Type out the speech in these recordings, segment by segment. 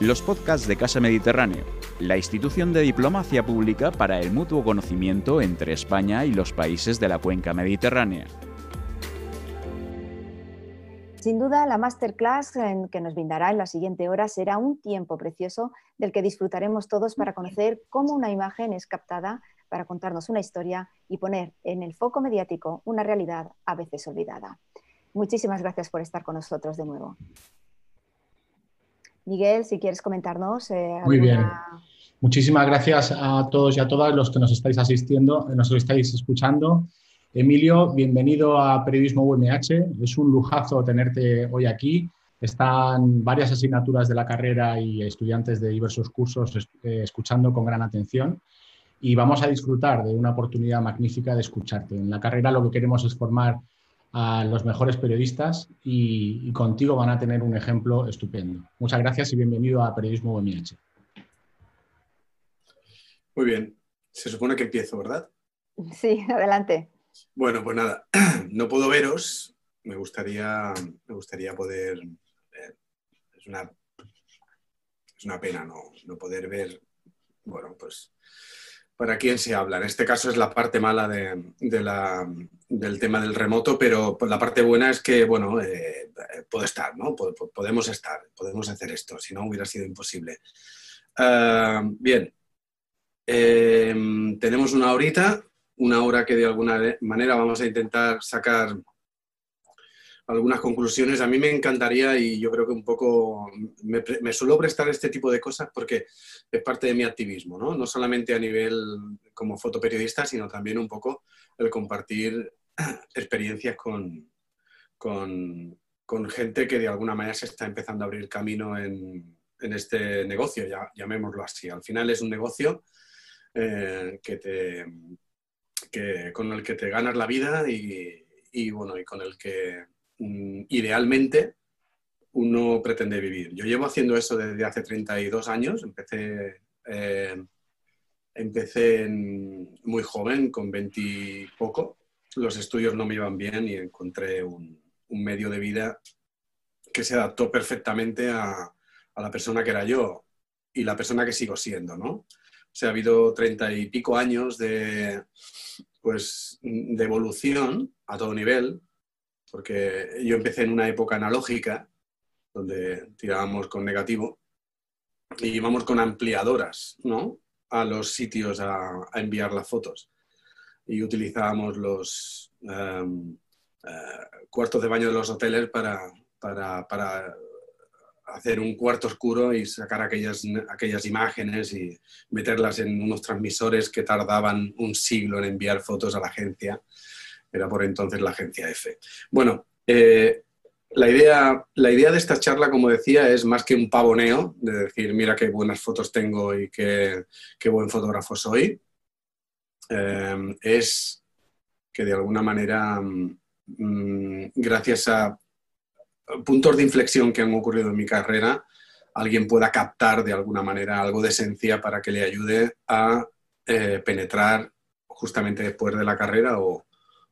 los podcasts de Casa Mediterráneo, la institución de diplomacia pública para el mutuo conocimiento entre España y los países de la cuenca mediterránea. Sin duda, la masterclass que nos brindará en la siguiente hora será un tiempo precioso del que disfrutaremos todos para conocer cómo una imagen es captada para contarnos una historia y poner en el foco mediático una realidad a veces olvidada. Muchísimas gracias por estar con nosotros de nuevo. Miguel, si quieres comentarnos. Eh, Muy bien. Muchísimas gracias a todos y a todas los que nos estáis asistiendo, nos estáis escuchando. Emilio, bienvenido a Periodismo UMH. Es un lujazo tenerte hoy aquí. Están varias asignaturas de la carrera y estudiantes de diversos cursos eh, escuchando con gran atención y vamos a disfrutar de una oportunidad magnífica de escucharte. En la carrera lo que queremos es formar a los mejores periodistas y, contigo van a tener un ejemplo estupendo. Muchas gracias y bienvenido a Periodismo UMH. Muy bien, se supone que empiezo, ¿verdad? Sí, adelante. Bueno, pues nada, no puedo veros, me gustaría, me gustaría poder... es, una, es una pena no, no poder ver, bueno, pues para quién se habla. En este caso es la parte mala de, del tema del remoto, pero la parte buena es que, bueno, eh, puedo estar, ¿no? Podemos estar, podemos hacer esto, si no hubiera sido imposible. Ah, bien, em, tenemos una horita, una hora que de alguna manera vamos a intentar sacar algunas conclusiones. A mí me encantaría y yo creo que un poco me, suelo prestar este tipo de cosas porque es parte de mi activismo, ¿no? No solamente a nivel como fotoperiodista, sino también un poco el compartir experiencias con, con, gente que de alguna manera se está empezando a abrir camino en, en este negocio, llamémoslo así. Al final es un negocio eh, que te, que, con el que te ganas la vida y, y bueno, y con el que idealmente uno pretende vivir. Yo llevo haciendo eso desde hace 32 años, empecé, eh, empecé muy joven, con 20 y los estudios no me iban bien y encontré un, medio de vida que se adaptó perfectamente a, la persona que era yo y la persona que sigo siendo, ¿no? O sea, ha habido treinta y pico años de, pues, de evolución a todo nivel, porque yo empecé en una época analógica, donde tirábamos con negativo, y íbamos con ampliadoras, ¿no? A los sitios a, enviar las fotos. Y utilizábamos los em, eh, cuartos de baño de los hoteles para, para, hacer un cuarto oscuro y sacar aquellas, aquellas imágenes y meterlas en unos transmisores que tardaban un siglo en enviar fotos a la agencia era por entonces la agencia F. Bueno, eh, la, idea, la idea de esta charla, como decía, es más que un pavoneo, de decir, mira qué buenas fotos tengo y qué, buen fotógrafo soy, eh, es que de alguna manera, mm, gracias a puntos de inflexión que han ocurrido en mi carrera, alguien pueda captar de alguna manera algo de esencia para que le ayude a eh, penetrar justamente después de la carrera o,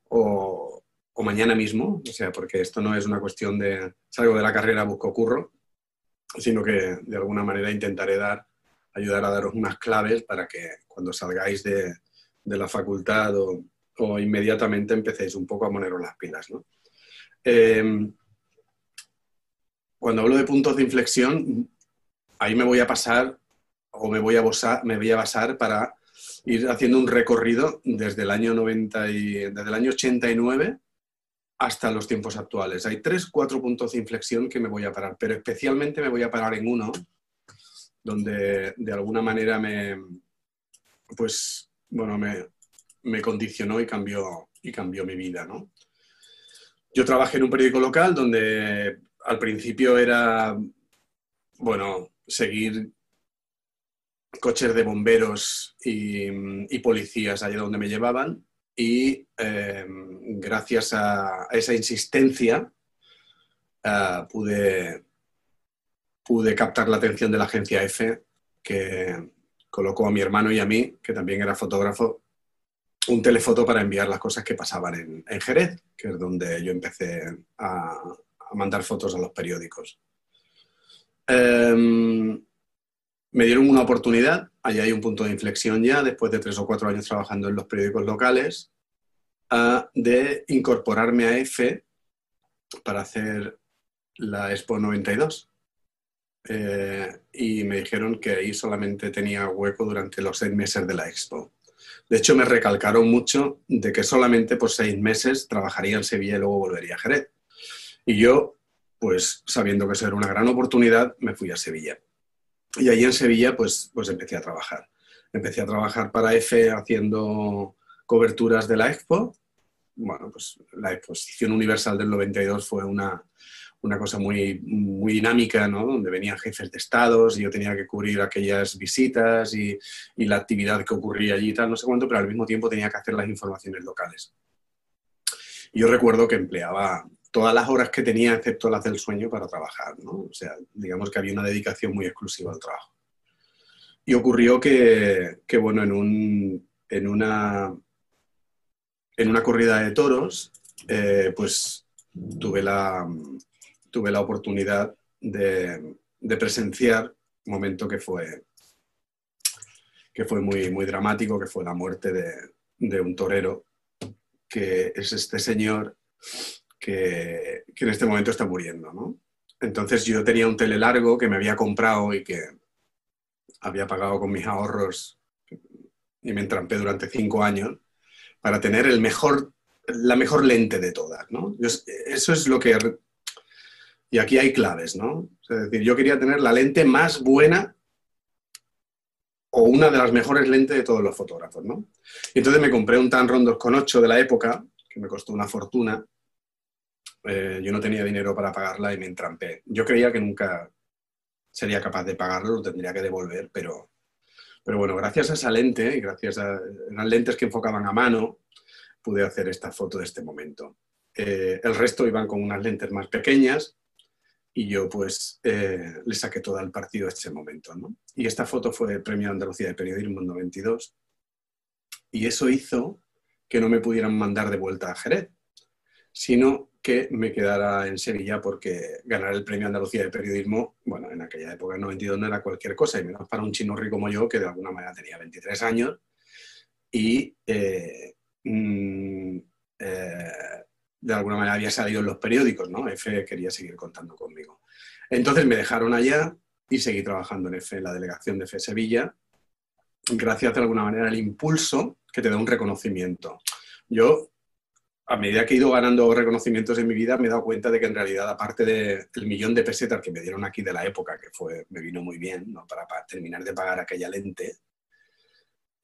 o, mañana mismo, o sea, porque esto no es una cuestión de salgo de la carrera, busco curro, sino que de alguna manera intentaré dar, ayudar a daros unas claves para que cuando salgáis de, la facultad o, inmediatamente empecéis un poco a poneros las pilas. Em, cuando hablo de puntos de inflexión, ahí me voy a pasar o me voy a, me voy a basar para ir haciendo un recorrido desde el año 90 y, desde el año 89 hasta los tiempos actuales. Hay tres, cuatro puntos de inflexión que me voy a parar, pero especialmente me voy a parar en uno donde de alguna manera me, pues, bueno, me, me condicionó y cambió, y cambió mi vida, ¿no? Yo trabajé en un periódico local donde al principio era, bueno, seguir coches de bomberos y, policías allá donde me llevaban y em, gracias a, esa insistencia eh, pude, pude captar la atención de la agencia F que colocó a mi hermano y a mí, que también era fotógrafo, un telefoto para enviar las cosas que pasaban en, Jerez, que es donde yo empecé a, mandar fotos a los periódicos. Em, me dieron una oportunidad, allí hay un punto de inflexión ya, después de tres o cuatro años trabajando en los periódicos locales, de incorporarme a EFE para hacer la Expo 92. Eh, y me dijeron que ahí solamente tenía hueco durante los seis meses de la Expo. De hecho, me recalcaron mucho de que solamente por seis meses trabajaría en Sevilla y luego volvería a Jerez. Y yo, pues sabiendo que eso era una gran oportunidad, me fui a Sevilla. Y ahí en Sevilla, pues, pues empecé a trabajar. Empecé a trabajar para EFE haciendo coberturas de la Expo. Bueno, pues la Exposición Universal del 92 fue una, una cosa muy, muy dinámica, ¿no? donde venían jefes de estados y yo tenía que cubrir aquellas visitas y, y, la actividad que ocurría allí y tal, no sé cuánto, pero al mismo tiempo tenía que hacer las informaciones locales. Yo recuerdo que empleaba todas las horas que tenía, excepto las del sueño, para trabajar. O sea, digamos que había una dedicación muy exclusiva al trabajo. Y ocurrió que, que bueno, en, un, en, una, en una corrida de toros, eh, pues tuve la, tuve la oportunidad de, presenciar un momento que fue, que fue muy, muy dramático, que fue la muerte de, un torero, que es este señor que, en este momento está muriendo. Entonces yo tenía un telelargo que me había comprado y que había pagado con mis ahorros y me entrampé durante cinco años para tener el mejor, la mejor lente de todas. eso es lo que y aquí hay claves, ¿no? Es decir, yo quería tener la lente más buena o una de las mejores lentes de todos los fotógrafos, ¿no? Y entonces me compré un Tamron 2.8 de la época, que me costó una fortuna. Eh, yo no tenía dinero para pagarla y me entrampé. Yo creía que nunca sería capaz de pagarlo, lo tendría que devolver, pero, pero bueno, gracias a esa lente y gracias a las lentes que enfocaban a mano, pude hacer esta foto de este momento. Eh, el resto iban con unas lentes más pequeñas, y yo pues eh, le saqué todo el partido a este momento. ¿no? Y esta foto fue el Premio Andalucía de Periodismo en 92 y eso hizo que no me pudieran mandar de vuelta a Jerez, sino que me quedara en Sevilla porque ganar el Premio Andalucía de Periodismo, bueno, en aquella época, en 92, no era cualquier cosa, y menos para un chino rico como yo, que de alguna manera tenía 23 años, y eh, mm, eh, de alguna manera había salido en los periódicos, ¿no? F quería seguir contando conmigo. Entonces me dejaron allá y seguí trabajando en F, en la delegación de F Sevilla, gracias de alguna manera al impulso que te da un reconocimiento. Yo, a medida que he ido ganando reconocimientos en mi vida, me he dado cuenta de que en realidad, aparte del millón de pesetas que me dieron aquí de la época, que fue, me vino muy bien para, terminar de pagar aquella lente,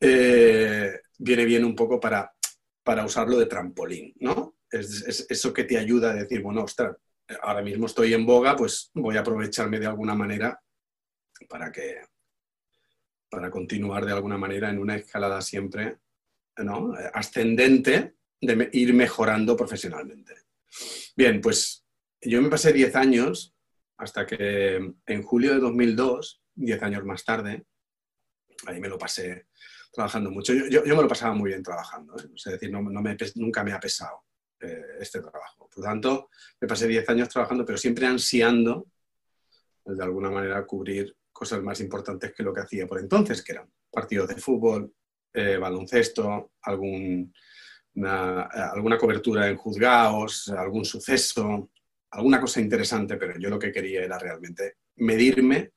eh, viene bien un poco para, para usarlo de trampolín, ¿no? es, eso que te ayuda a decir, bueno, ostras, ahora mismo estoy en boga, pues voy a aprovecharme de alguna manera para que para continuar de alguna manera en una escalada siempre ¿no? ascendente de ir mejorando profesionalmente. Bien, pues yo me pasé 10 años hasta que en julio de 2002, 10 años más tarde, ahí me lo pasé trabajando mucho. Yo, me lo pasaba muy bien trabajando, ¿eh? es decir, no, me, nunca me ha pesado. Eh, este trabajo. Por tanto, me pasé 10 años trabajando, pero siempre ansiando, pues, de alguna manera, cubrir cosas más importantes que lo que hacía por entonces, que eran partidos de fútbol, eh, baloncesto, algún, alguna cobertura en juzgados, algún suceso, alguna cosa interesante, pero yo lo que quería era realmente medirme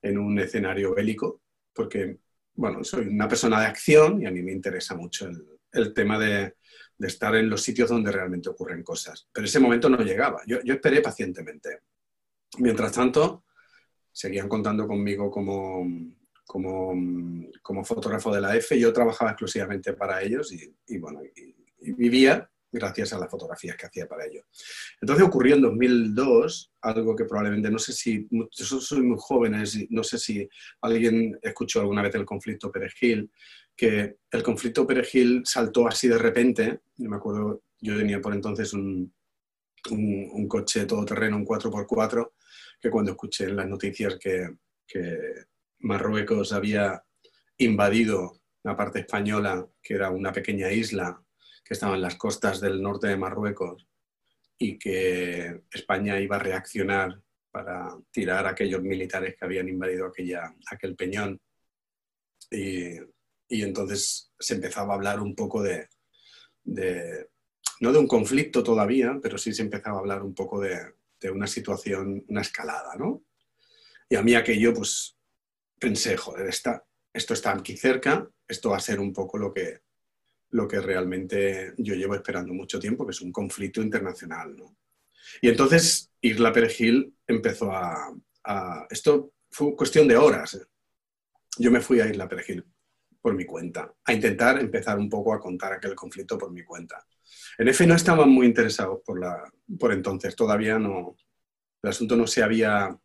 en un escenario bélico, porque, bueno, soy una persona de acción y a mí me interesa mucho el tema de, de estar en los sitios donde realmente ocurren cosas. Pero ese momento no llegaba. Yo, esperé pacientemente. Mientras tanto, seguían contando conmigo como, como, fotógrafo de la F. Yo trabajaba exclusivamente para ellos y, bueno, vivía gracias a las fotografías que hacía para ellos. Entonces ocurrió en 2002 algo que probablemente, no sé si, yo soy muy jóvenes, no sé si alguien escuchó alguna vez el conflicto Perejil, que el conflicto Perejil saltó así de repente. Yo me acuerdo, yo tenía por entonces un, un, coche todoterreno, un 4x4, que cuando escuché en las noticias que, que Marruecos había invadido la parte española, que era una pequeña isla que estaba en las costas del norte de Marruecos, y que España iba a reaccionar para tirar a aquellos militares que habían invadido aquella, aquel peñón. Y, entonces se empezaba a hablar un poco de, no de un conflicto todavía, pero sí se empezaba a hablar un poco de, de una situación, una escalada, ¿no? Y a mí aquello, pues, pensé, joder, está, esto está aquí cerca, esto va a ser un poco lo que, lo que realmente yo llevo esperando mucho tiempo, que es un conflicto internacional. Y entonces Isla Perejil empezó a, Esto fue cuestión de horas. Yo me fui a Isla Perejil por mi cuenta, a intentar empezar un poco a contar aquel conflicto por mi cuenta. En EFE no estaban muy interesados por, la, por entonces, todavía no, el asunto no se había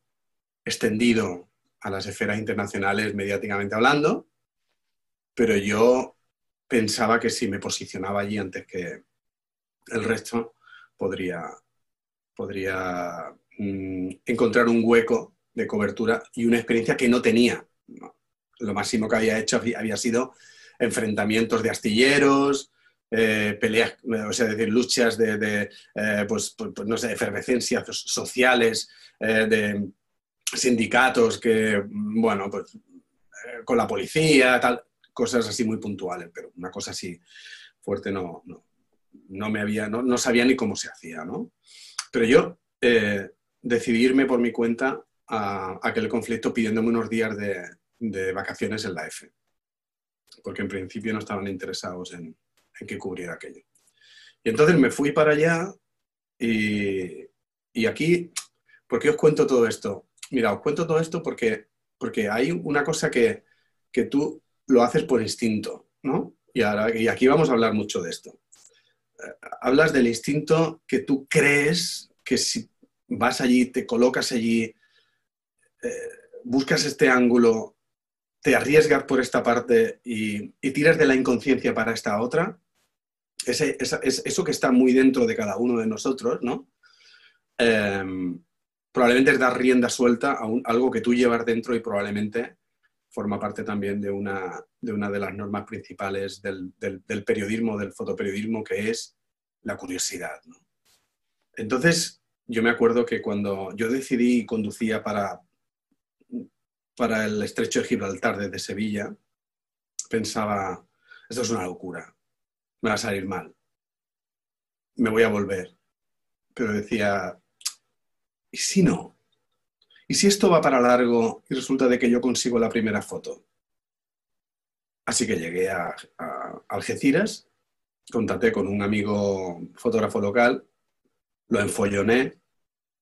extendido a las esferas internacionales mediáticamente hablando, pero yo pensaba que si me posicionaba allí antes que el resto, podría, podría mm, encontrar un hueco de cobertura y una experiencia que no tenía. Lo máximo que había hecho había sido enfrentamientos de astilleros, eh, peleas, o sea, decir, luchas de, eh, pues, pues, pues, no sé, efervescencias sociales, eh, de sindicatos que, bueno, pues eh, con la policía, tal, cosas así muy puntuales, pero una cosa así fuerte no, no, me había, no, sabía ni cómo se hacía, ¿no? Pero yo eh, decidí irme por mi cuenta a, aquel conflicto pidiéndome unos días de, vacaciones en la F, porque en principio no estaban interesados en, en que cubriera aquello. Y entonces me fui para allá y, y aquí, ¿por qué os cuento todo esto? Mira, os cuento todo esto porque, porque hay una cosa que, tú lo haces por instinto, ¿no? Y, ahora, y aquí vamos a hablar mucho de esto. Eh, hablas del instinto que tú crees que si vas allí, te colocas allí, eh, buscas este ángulo, te arriesgas por esta parte y, tiras de la inconsciencia para esta otra, ese, eso que está muy dentro de cada uno de nosotros, ¿no? Em, probablemente es dar rienda suelta a algo que tú llevas dentro y probablemente forma parte también de una de, una de las normas principales del, periodismo, del fotoperiodismo, que es la curiosidad. Entonces, yo me acuerdo que cuando yo decidí y conducía para, para el estrecho de Gibraltar desde Sevilla, pensaba, esto es una locura, me va a salir mal, me voy a volver. Pero decía, ¿Y si no? ¿Y si esto va para largo y resulta de que yo consigo la primera foto? Así que llegué a, Algeciras, contacté con un amigo fotógrafo local, lo enfolloné,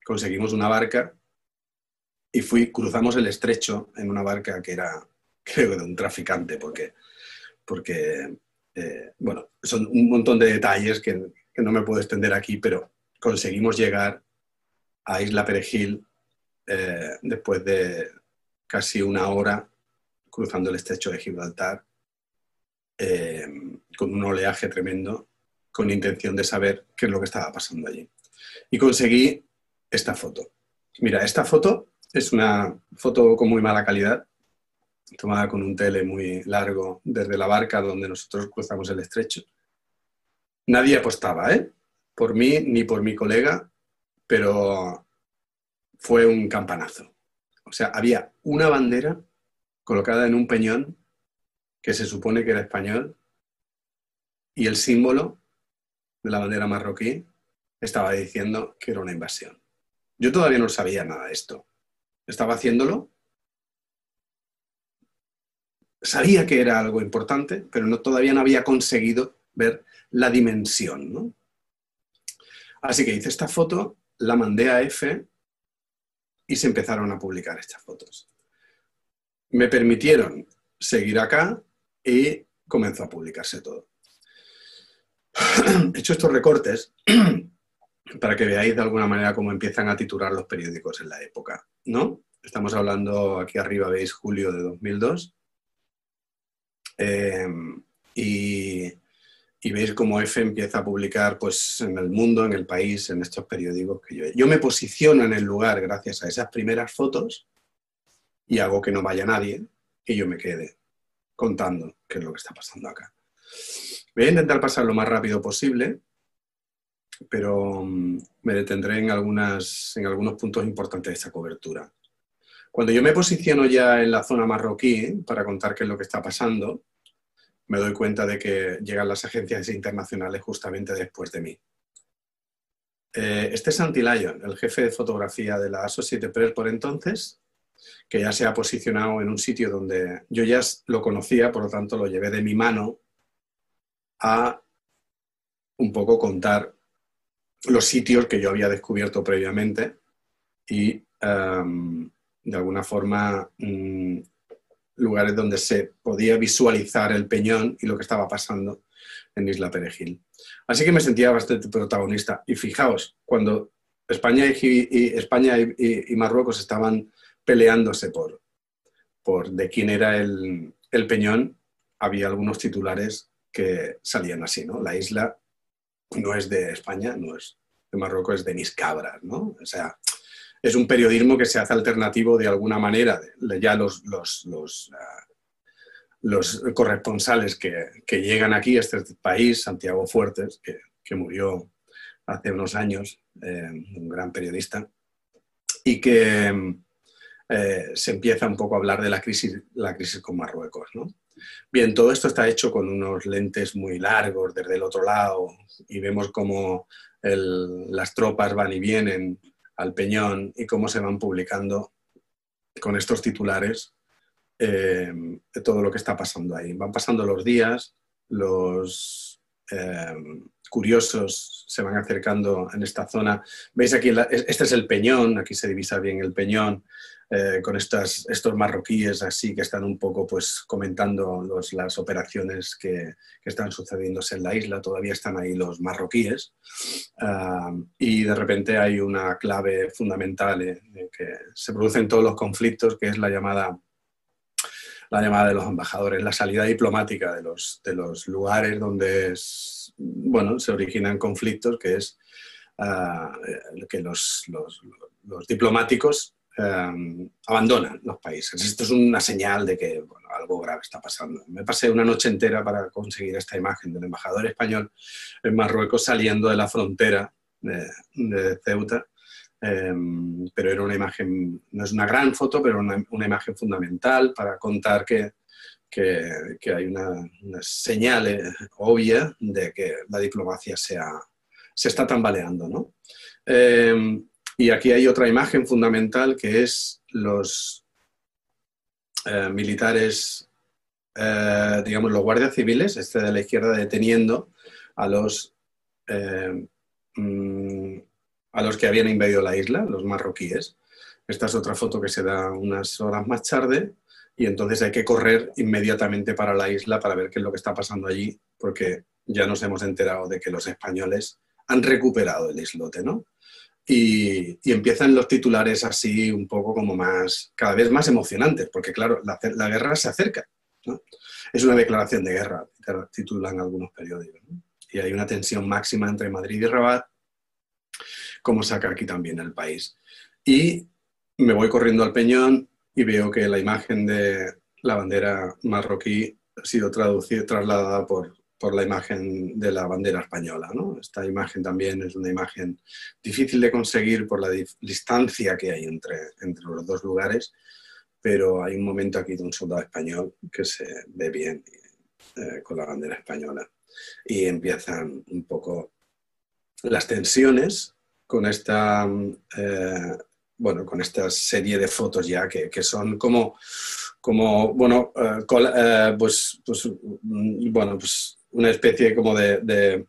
conseguimos una barca y fui, cruzamos el estrecho en una barca que era, creo, de un traficante, porque, porque eh, bueno, son un montón de detalles que, que no me puedo extender aquí, pero conseguimos llegar a Isla Perejil eh, después de casi una hora cruzando el estrecho de Gibraltar eh, con un oleaje tremendo, con intención de saber qué es lo que estaba pasando allí. Y conseguí esta foto. Mira, esta foto es una foto con muy mala calidad, tomada con un tele muy largo desde la barca donde nosotros cruzamos el estrecho. Nadie apostaba, ¿eh? Por mí ni por mi colega, pero fue un campanazo. O sea, había una bandera colocada en un peñón que se supone que era español y el símbolo de la bandera marroquí estaba diciendo que era una invasión. Yo todavía no sabía nada de esto. Estaba haciéndolo. Sabía que era algo importante, pero no, todavía no había conseguido ver la dimensión. Así que hice esta foto la mandé a F y se empezaron a publicar estas fotos. Me permitieron seguir acá y comenzó a publicarse todo. He hecho estos recortes para que veáis de alguna manera cómo empiezan a titular los periódicos en la época, ¿no? Estamos hablando, aquí arriba veis julio de 2002. Eh, y y veis cómo F empieza a publicar pues, en el mundo, en el país, en estos periódicos que yo... Yo me posiciono en el lugar gracias a esas primeras fotos y hago que no vaya nadie y yo me quede contando qué es lo que está pasando acá. Voy a intentar pasar lo más rápido posible pero mm, me detendré en, algunas, en algunos puntos importantes de esta cobertura. Cuando yo me posiciono ya en la zona marroquí para contar qué es lo que está pasando, me doy cuenta de que llegan las agencias internacionales justamente después de mí. Eh, este es Santi Lyon, el jefe de fotografía de la Associated Press por entonces, que ya se ha posicionado en un sitio donde yo ya lo conocía, por lo tanto lo llevé de mi mano a un poco contar los sitios que yo había descubierto previamente y em, de alguna forma mm, lugares donde se podía visualizar el peñón y lo que estaba pasando en Isla Perejil. Así que me sentía bastante protagonista. Y fijaos, cuando España y, España y, Marruecos estaban peleándose por, por de quién era el, el, peñón, había algunos titulares que salían así, ¿no? La isla no es de España, no es de Marruecos, es de mis cabras, ¿no? O sea, es un periodismo que se hace alternativo de alguna manera. Ya los, los, los, ah, los corresponsales que, que, llegan aquí a este país, Santiago Fuertes, que, que murió hace unos años, eh, un gran periodista, y que eh, se empieza un poco a hablar de la crisis, la crisis con Marruecos. ¿no? Bien, todo esto está hecho con unos lentes muy largos desde el otro lado y vemos cómo las tropas van y vienen al Peñón y cómo se van publicando con estos titulares eh, todo lo que está pasando ahí. Van pasando los días, los eh, curiosos se van acercando en esta zona. Veis aquí, este es el Peñón, aquí se divisa bien el Peñón. Eh, con estas, estos marroquíes así que están un poco pues comentando las operaciones que, están sucediéndose en la isla, todavía están ahí los marroquíes ah, y de repente hay una clave fundamental eh, que se producen todos los conflictos que es la llamada la llamada de los embajadores, la salida diplomática de los, de los lugares donde bueno, se originan conflictos, que es ah, que los, los, diplomáticos Em, abandonan los países. Esto es una señal de que algo grave está pasando. Me pasé una noche entera para conseguir esta imagen del embajador español en Marruecos saliendo de la frontera de, Ceuta, em, pero era una imagen, no es una gran foto, pero una, una imagen fundamental para contar que, que, que hay una, una, señal eh, obvia de que la diplomacia se, se está tambaleando. ¿no? Em, y aquí hay otra imagen fundamental que es los eh, militares, eh, digamos, los guardias civiles, este de la izquierda, deteniendo a los, eh, mm, a los que habían invadido la isla, los marroquíes. Esta es otra foto que se da unas horas más tarde y entonces hay que correr inmediatamente para la isla para ver qué es lo que está pasando allí, porque ya nos hemos enterado de que los españoles han recuperado el islote, ¿no? Y, empiezan los titulares así un poco como más, cada vez más emocionantes, porque claro, la, guerra se acerca. Es una declaración de guerra, titulan algunos periódicos. Y hay una tensión máxima entre Madrid y Rabat, como saca aquí también el país. Y me voy corriendo al Peñón y veo que la imagen de la bandera marroquí ha sido traducida, trasladada por, por la imagen de la bandera española. Esta imagen también es una imagen difícil de conseguir por la distancia que hay entre, entre los dos lugares, pero hay un momento aquí de un soldado español que se ve bien eh, con la bandera española. Y empiezan un poco las tensiones con esta, eh, bueno, con esta serie de fotos ya que, que son como, como bueno, eh, pues, pues, mm, bueno, pues una especie como de,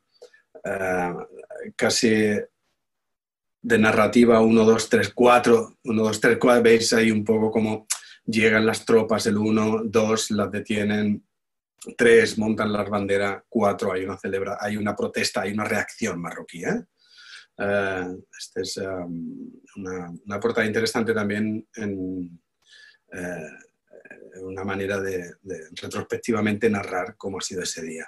eh, casi de narrativa 1, 2, 3, 4, 1, 2, 3, 4, veis ahí un poco como llegan las tropas, el 1, 2, las detienen, 3, montan la bandera, 4, hay una celebra, hay una protesta, hay una reacción marroquí. ¿eh? Uh, esta es um, una, una, portada interesante también en uh, una manera de, de, retrospectivamente narrar cómo ha sido ese día.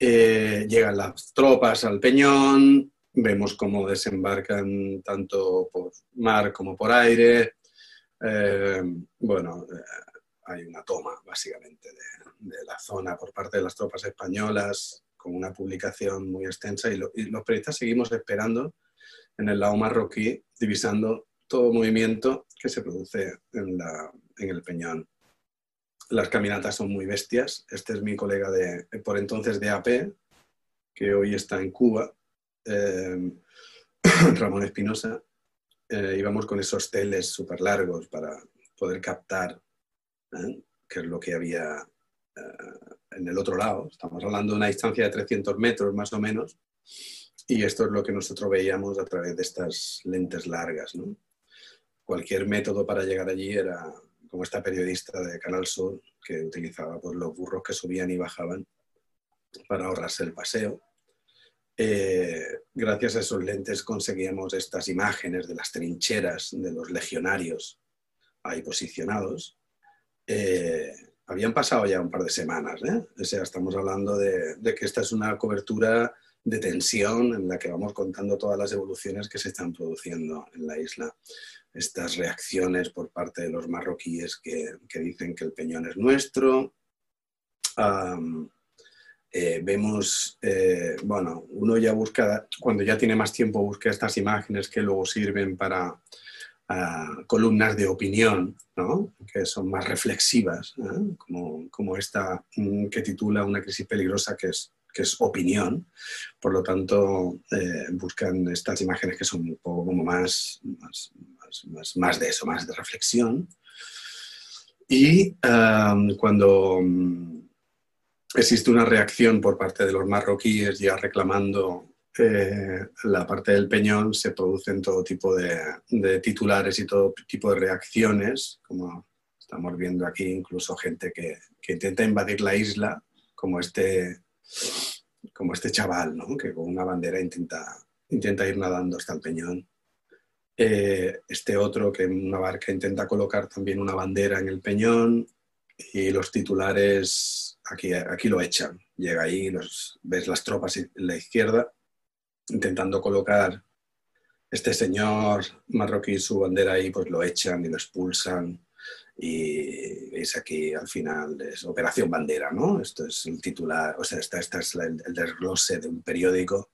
Eh, llegan las tropas al Peñón, vemos cómo desembarcan tanto por mar como por aire. Eh, bueno, eh, hay una toma básicamente de, la zona por parte de las tropas españolas. Con una publicación muy extensa y, los periodistas seguimos esperando en el lado marroquí, divisando todo movimiento que se produce en, el Peñón. Las caminatas son muy bestias. Este es mi colega de, por entonces de AP, que hoy está en Cuba, eh, Ramón Espinosa. Eh, íbamos con esos teles súper largos para poder captar ¿eh? qué es lo que había en el otro lado. Estamos hablando de una distancia de 300 metros más o menos. Y esto es lo que nosotros veíamos a través de estas lentes largas. Cualquier método para llegar allí era como esta periodista de Canal Sur que utilizaba pues, los burros que subían y bajaban para ahorrarse el paseo. Eh, gracias a esos lentes conseguíamos estas imágenes de las trincheras de los legionarios ahí posicionados. Eh, habían pasado ya un par de semanas, ¿eh? o sea, estamos hablando de, que esta es una cobertura de tensión en la que vamos contando todas las evoluciones que se están produciendo en la isla. Estas reacciones por parte de los marroquíes que, dicen que el peñón es nuestro. Eh, vemos, eh, bueno, uno ya busca, cuando ya tiene más tiempo, busca estas imágenes que luego sirven para columnas de opinión, ¿no? que son más reflexivas, ¿eh? como, como, esta mm, que titula Una crisis peligrosa, que es, que es opinión. Por lo tanto, eh, buscan estas imágenes que son un poco como más, más, más, más de eso, más de reflexión. Y cuando mm, existe una reacción por parte de los marroquíes ya reclamando la parte del peñón se producen todo tipo de, titulares y todo tipo de reacciones, como estamos viendo aquí, incluso gente que, intenta invadir la isla, como este, como este chaval, ¿no? que con una bandera intenta, intenta ir nadando hasta el peñón. Eh, este otro que en una barca intenta colocar también una bandera en el peñón y los titulares aquí, aquí lo echan. Llega ahí, los, ves las tropas en la izquierda intentando colocar este señor marroquí su bandera ahí, pues lo echan y lo expulsan. Y es aquí al final, es Operación Bandera, ¿no? Esto es el titular, o sea, esta, es el, desglose de un periódico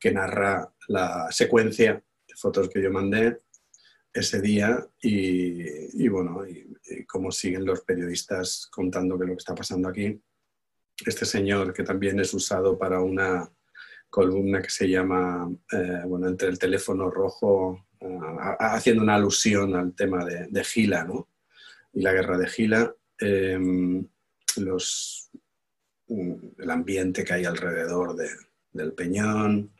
que narra la secuencia de fotos que yo mandé ese día y, bueno, y, y, cómo siguen los periodistas contando qué es lo que está pasando aquí. Este señor que también es usado para una columna que se llama, eh, bueno, entre el teléfono rojo, eh, haciendo una alusión al tema de, Gila, ¿no? Y la guerra de Gila, em, los, mm, el ambiente que hay alrededor del Peñón,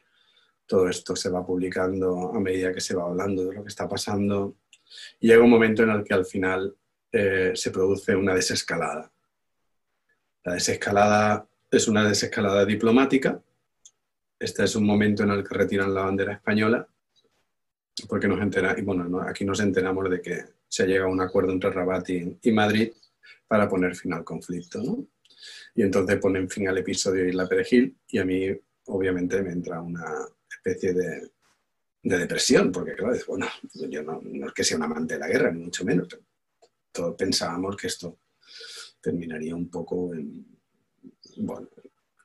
todo esto se va publicando a medida que se va hablando de lo que está pasando. Y llega un momento en el que al final eh, se produce una desescalada. La desescalada es una desescalada diplomática, este es un momento en el que retiran la bandera española, porque nos entera, y bueno, aquí nos enteramos de que se llega a un acuerdo entre Rabat y, Madrid para poner fin al conflicto. ¿no? Y entonces ponen fin al episodio Isla Perejil y a mí obviamente me entra una especie de, depresión, porque claro, bueno, yo no, es que sea un amante de la guerra, ni mucho menos. Todos pensábamos que esto terminaría un poco en, bueno,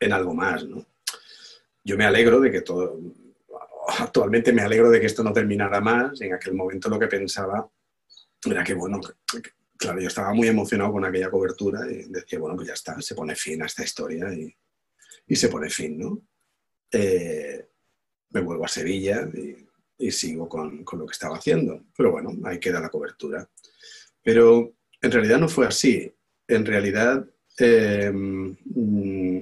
en algo más, ¿no? Yo me alegro de que todo, actualmente me alegro de que esto no terminara más. En aquel momento lo que pensaba era que, bueno, claro, yo estaba muy emocionado con aquella cobertura y decía, bueno, pues ya está, se pone fin a esta historia y, se pone fin, ¿no? Eh, me vuelvo a Sevilla y, sigo con, lo que estaba haciendo. Pero bueno, ahí queda la cobertura. Pero en realidad no fue así. En realidad, eh, mm,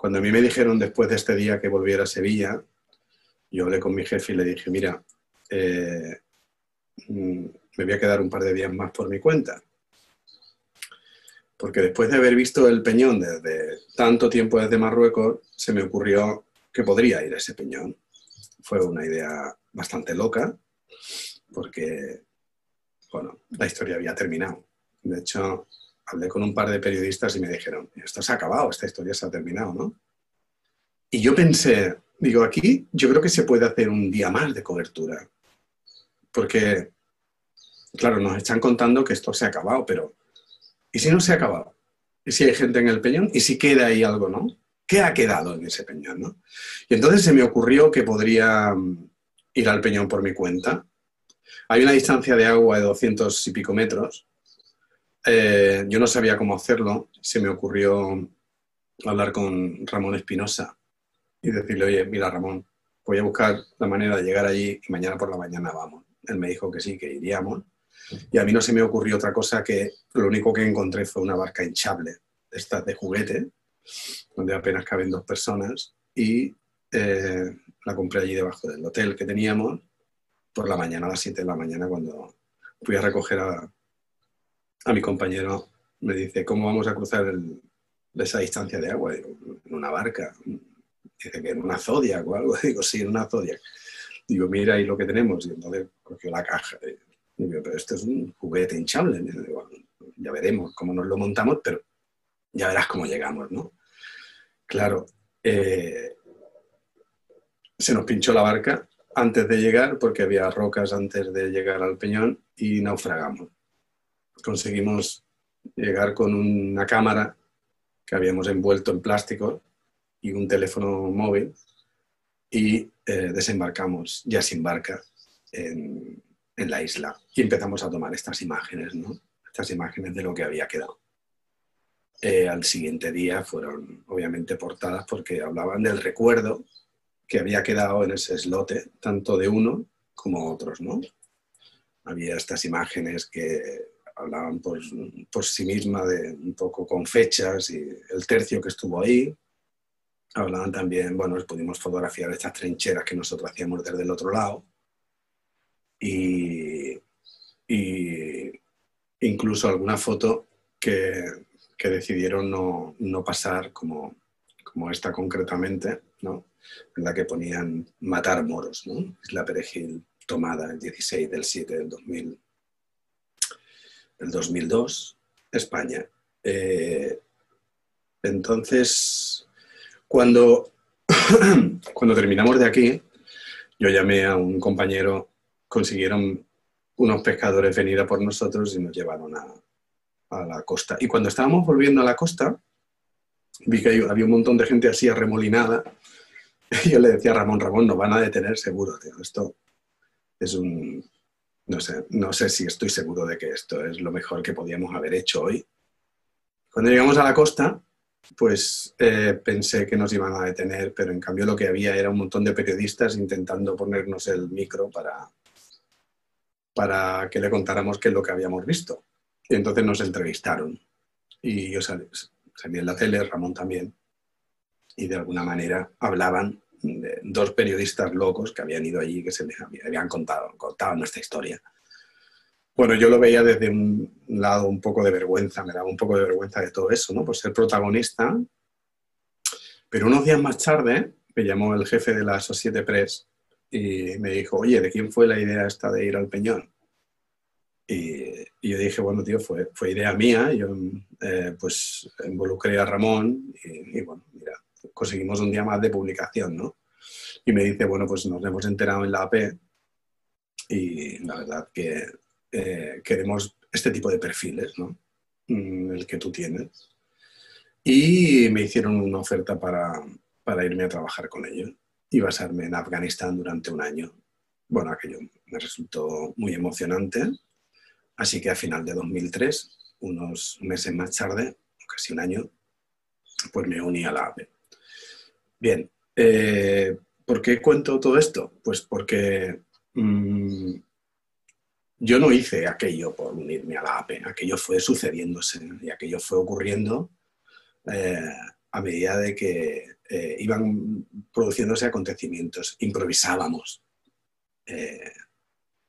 cuando a mí me dijeron después de este día que volviera a Sevilla, yo hablé con mi jefe y le dije, mira, eh, mm, me voy a quedar un par de días más por mi cuenta. Porque después de haber visto el peñón desde tanto tiempo desde Marruecos, se me ocurrió que podría ir a ese peñón. Fue una idea bastante loca, porque, bueno, la historia había terminado. De hecho, hablé con un par de periodistas y me dijeron, esto se ha acabado, esta historia se ha terminado, ¿no? Y yo pensé, digo, aquí yo creo que se puede hacer un día más de cobertura, porque, claro, nos están contando que esto se ha acabado, pero ¿y si no se ha acabado? ¿Y si hay gente en el peñón? ¿Y si queda ahí algo, no? ¿Qué ha quedado en ese peñón? ¿no? Y entonces se me ocurrió que podría mm, ir al peñón por mi cuenta. Hay una distancia de agua de 200 y pico metros. Eh, yo no sabía cómo hacerlo. Se me ocurrió hablar con Ramón Espinosa y decirle, oye, mira Ramón, voy a buscar la manera de llegar allí y mañana por la mañana vamos. Él me dijo que sí, que iríamos. Y a mí no se me ocurrió otra cosa que lo único que encontré fue una barca hinchable, estas de juguete, donde apenas caben dos personas, y eh, la compré allí debajo del hotel que teníamos por la mañana, a las 7 de la mañana, cuando fui a recoger a, a mi compañero, me dice, ¿cómo vamos a cruzar esa distancia de agua? Digo, en una barca. Dice que en una Zodiac o algo. Digo, sí, en una Zodiac. Digo, mira ahí lo que tenemos. Y entonces cogió la caja. Digo, pero esto es un juguete hinchable. Ya veremos cómo nos lo montamos, pero ya verás cómo llegamos, ¿no? Claro, eh, se nos pinchó la barca antes de llegar porque había rocas antes de llegar al peñón y naufragamos. Conseguimos llegar con una cámara que habíamos envuelto en plástico y un teléfono móvil y eh, desembarcamos ya sin barca en, en, la isla y empezamos a tomar estas imágenes, ¿no? estas imágenes de lo que había quedado. Eh, al siguiente día fueron obviamente portadas porque hablaban del recuerdo que había quedado en ese eslote, tanto de uno como otros, ¿no? Había estas imágenes que hablaban por, sí misma un poco con fechas y el tercio que estuvo ahí, Hablaban también, bueno, pudimos fotografiar estas trincheras que nosotros hacíamos desde el otro lado. Y, incluso alguna foto que, decidieron no, pasar como, como, esta concretamente, ¿no? en la que ponían matar moros, ¿no? la Perejil tomada el 16 del 7 del, 2000, del 2002, España. Eh, entonces, cuando, cuando terminamos de aquí, yo llamé a un compañero, consiguieron unos pescadores venir a por nosotros y nos llevaron a, la costa. Y cuando estábamos volviendo a la costa, vi que había un montón de gente así arremolinada. Y yo le decía a Ramón, Ramón, nos van a detener seguro, tío. Esto es un... No sé, no sé si estoy seguro de que esto es lo mejor que podíamos haber hecho hoy. Cuando llegamos a la costa, pues eh, pensé que nos iban a detener, pero en cambio lo que había era un montón de periodistas intentando ponernos el micro para, para que le contáramos qué es lo que habíamos visto. Y entonces nos entrevistaron. Y yo salí, en la tele, Ramón también, y de alguna manera hablaban dos periodistas locos que habían ido allí, que se les habían contado, contado nuestra historia. Bueno, yo lo veía desde un lado un poco de vergüenza, me daba un poco de vergüenza de todo eso, ¿no? Por ser protagonista. Pero unos días más tarde me llamó el jefe de la Societe Press y me dijo, oye, ¿de quién fue la idea esta de ir al Peñón? Y, yo dije, bueno, tío, fue, fue idea mía. Yo, eh, pues, involucré a Ramón y, y, bueno, mira, conseguimos un día más de publicación, ¿no? Y me dice, bueno, pues nos hemos enterado en la AP y la verdad que eh, queremos este tipo de perfiles, ¿no? Mm, el que tú tienes. Y me hicieron una oferta para, para irme a trabajar con ellos y basarme en Afganistán durante un año. Bueno, aquello me resultó muy emocionante. Así que a final de 2003, unos meses más tarde, casi un año, pues me uní a la APE. Bien, eh, ¿por qué cuento todo esto? Pues porque mm, yo no hice aquello por unirme a la APE, aquello fue sucediéndose y aquello fue ocurriendo eh, a medida de que eh, iban produciéndose acontecimientos, improvisábamos,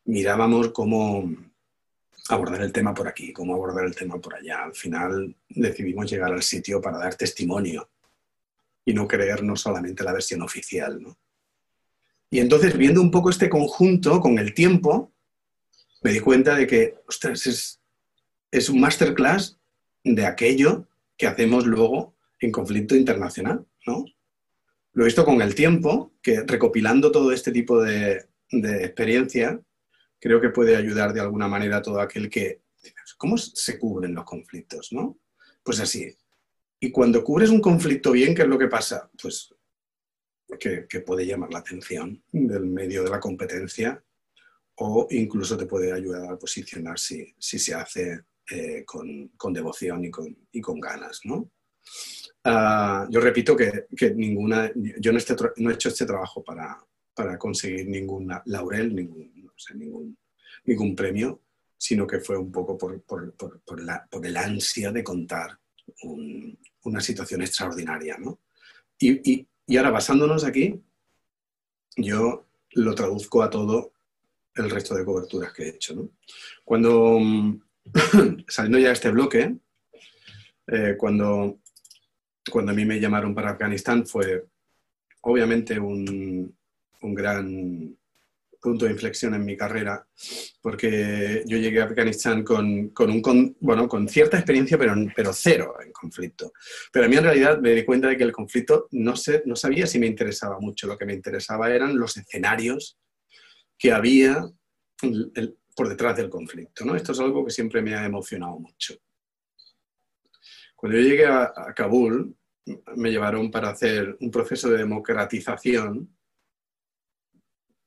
mirábamos cómo abordar el tema por aquí, cómo abordar el tema por allá. Al final decidimos llegar al sitio para dar testimonio y no creernos solamente la versión oficial. Y entonces, viendo un poco este conjunto con el tiempo, me di cuenta de que, ostras, es, es un masterclass de aquello que hacemos luego en conflicto internacional, ¿no? Lo he visto con el tiempo, que recopilando todo este tipo de, de experiencia, creo que puede ayudar de alguna manera a todo aquel que, ¿cómo se cubren los conflictos, no? Pues así, Y cuando cubres un conflicto bien, ¿qué es lo que pasa? Pues que, puede llamar la atención del medio de la competencia o incluso te puede ayudar a posicionar si, se hace eh, con, devoción y con, y con ganas. ¿no? Ah, yo repito que, ninguna, yo no, no, he hecho este trabajo para, para conseguir ningún laurel, ningún, ningún, ningún premio, sino que fue un poco por, por, por, la, por el ansia de contar una situación extraordinaria. ¿no? Y, ahora, basándonos aquí, yo lo traduzco a todo el resto de coberturas que he hecho. Cuando, saliendo ya de este bloque, eh, cuando, cuando a mí me llamaron para Afganistán fue obviamente un, un gran punto de inflexión en mi carrera, porque yo llegué a Afganistán con, con un, bueno, con cierta experiencia, pero, pero cero en conflicto. Pero a mí en realidad me di cuenta de que el conflicto no, sé, no sabía si me interesaba mucho. Lo que me interesaba eran los escenarios que había por detrás del conflicto. ¿no? Esto es algo que siempre me ha emocionado mucho. Cuando yo llegué a, a Kabul, me llevaron para hacer un proceso de democratización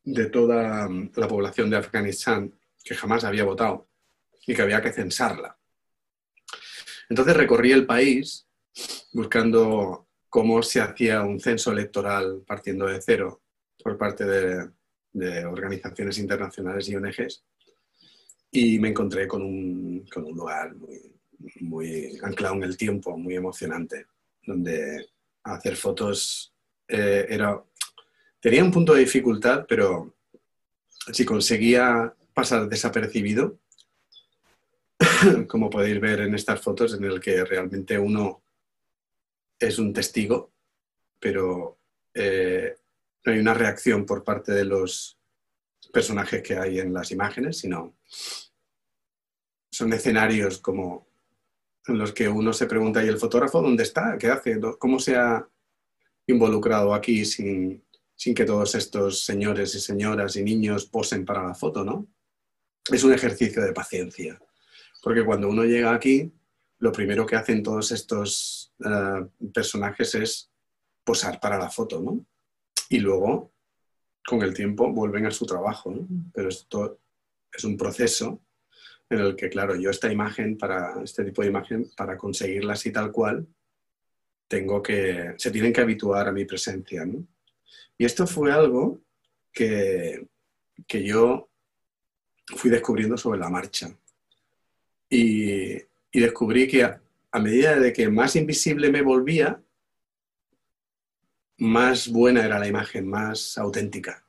de toda la población de Afganistán que jamás había votado y que había que censarla. Entonces recorrí el país buscando cómo se hacía un censo electoral partiendo de cero por parte de, organizaciones internacionales y ONGs y me encontré con un, lugar muy, anclado en el tiempo, muy emocionante, donde hacer fotos eh, era Tenía un punto de dificultad, pero si conseguía pasar desapercibido, como podéis ver en estas fotos, en el que realmente uno es un testigo, pero eh, no hay una reacción por parte de los personajes que hay en las imágenes, sino son escenarios como en los que uno se pregunta, ¿y el fotógrafo dónde está? ¿Qué hace? ¿Cómo se ha involucrado aquí sin, sin que todos estos señores y señoras y niños posen para la foto, ¿no? Es un ejercicio de paciencia, porque cuando uno llega aquí, lo primero que hacen todos estos eh, personajes es posar para la foto, ¿no? Y luego, con el tiempo, vuelven a su trabajo, ¿no? Pero esto es un proceso en el que, claro, yo esta imagen, para este tipo de imagen, para conseguirla así tal cual, tengo que, se tienen que habituar a mi presencia, ¿no? Y esto fue algo que, yo fui descubriendo sobre la marcha. Y, descubrí que a, medida de que más invisible me volvía, más buena era la imagen, más auténtica.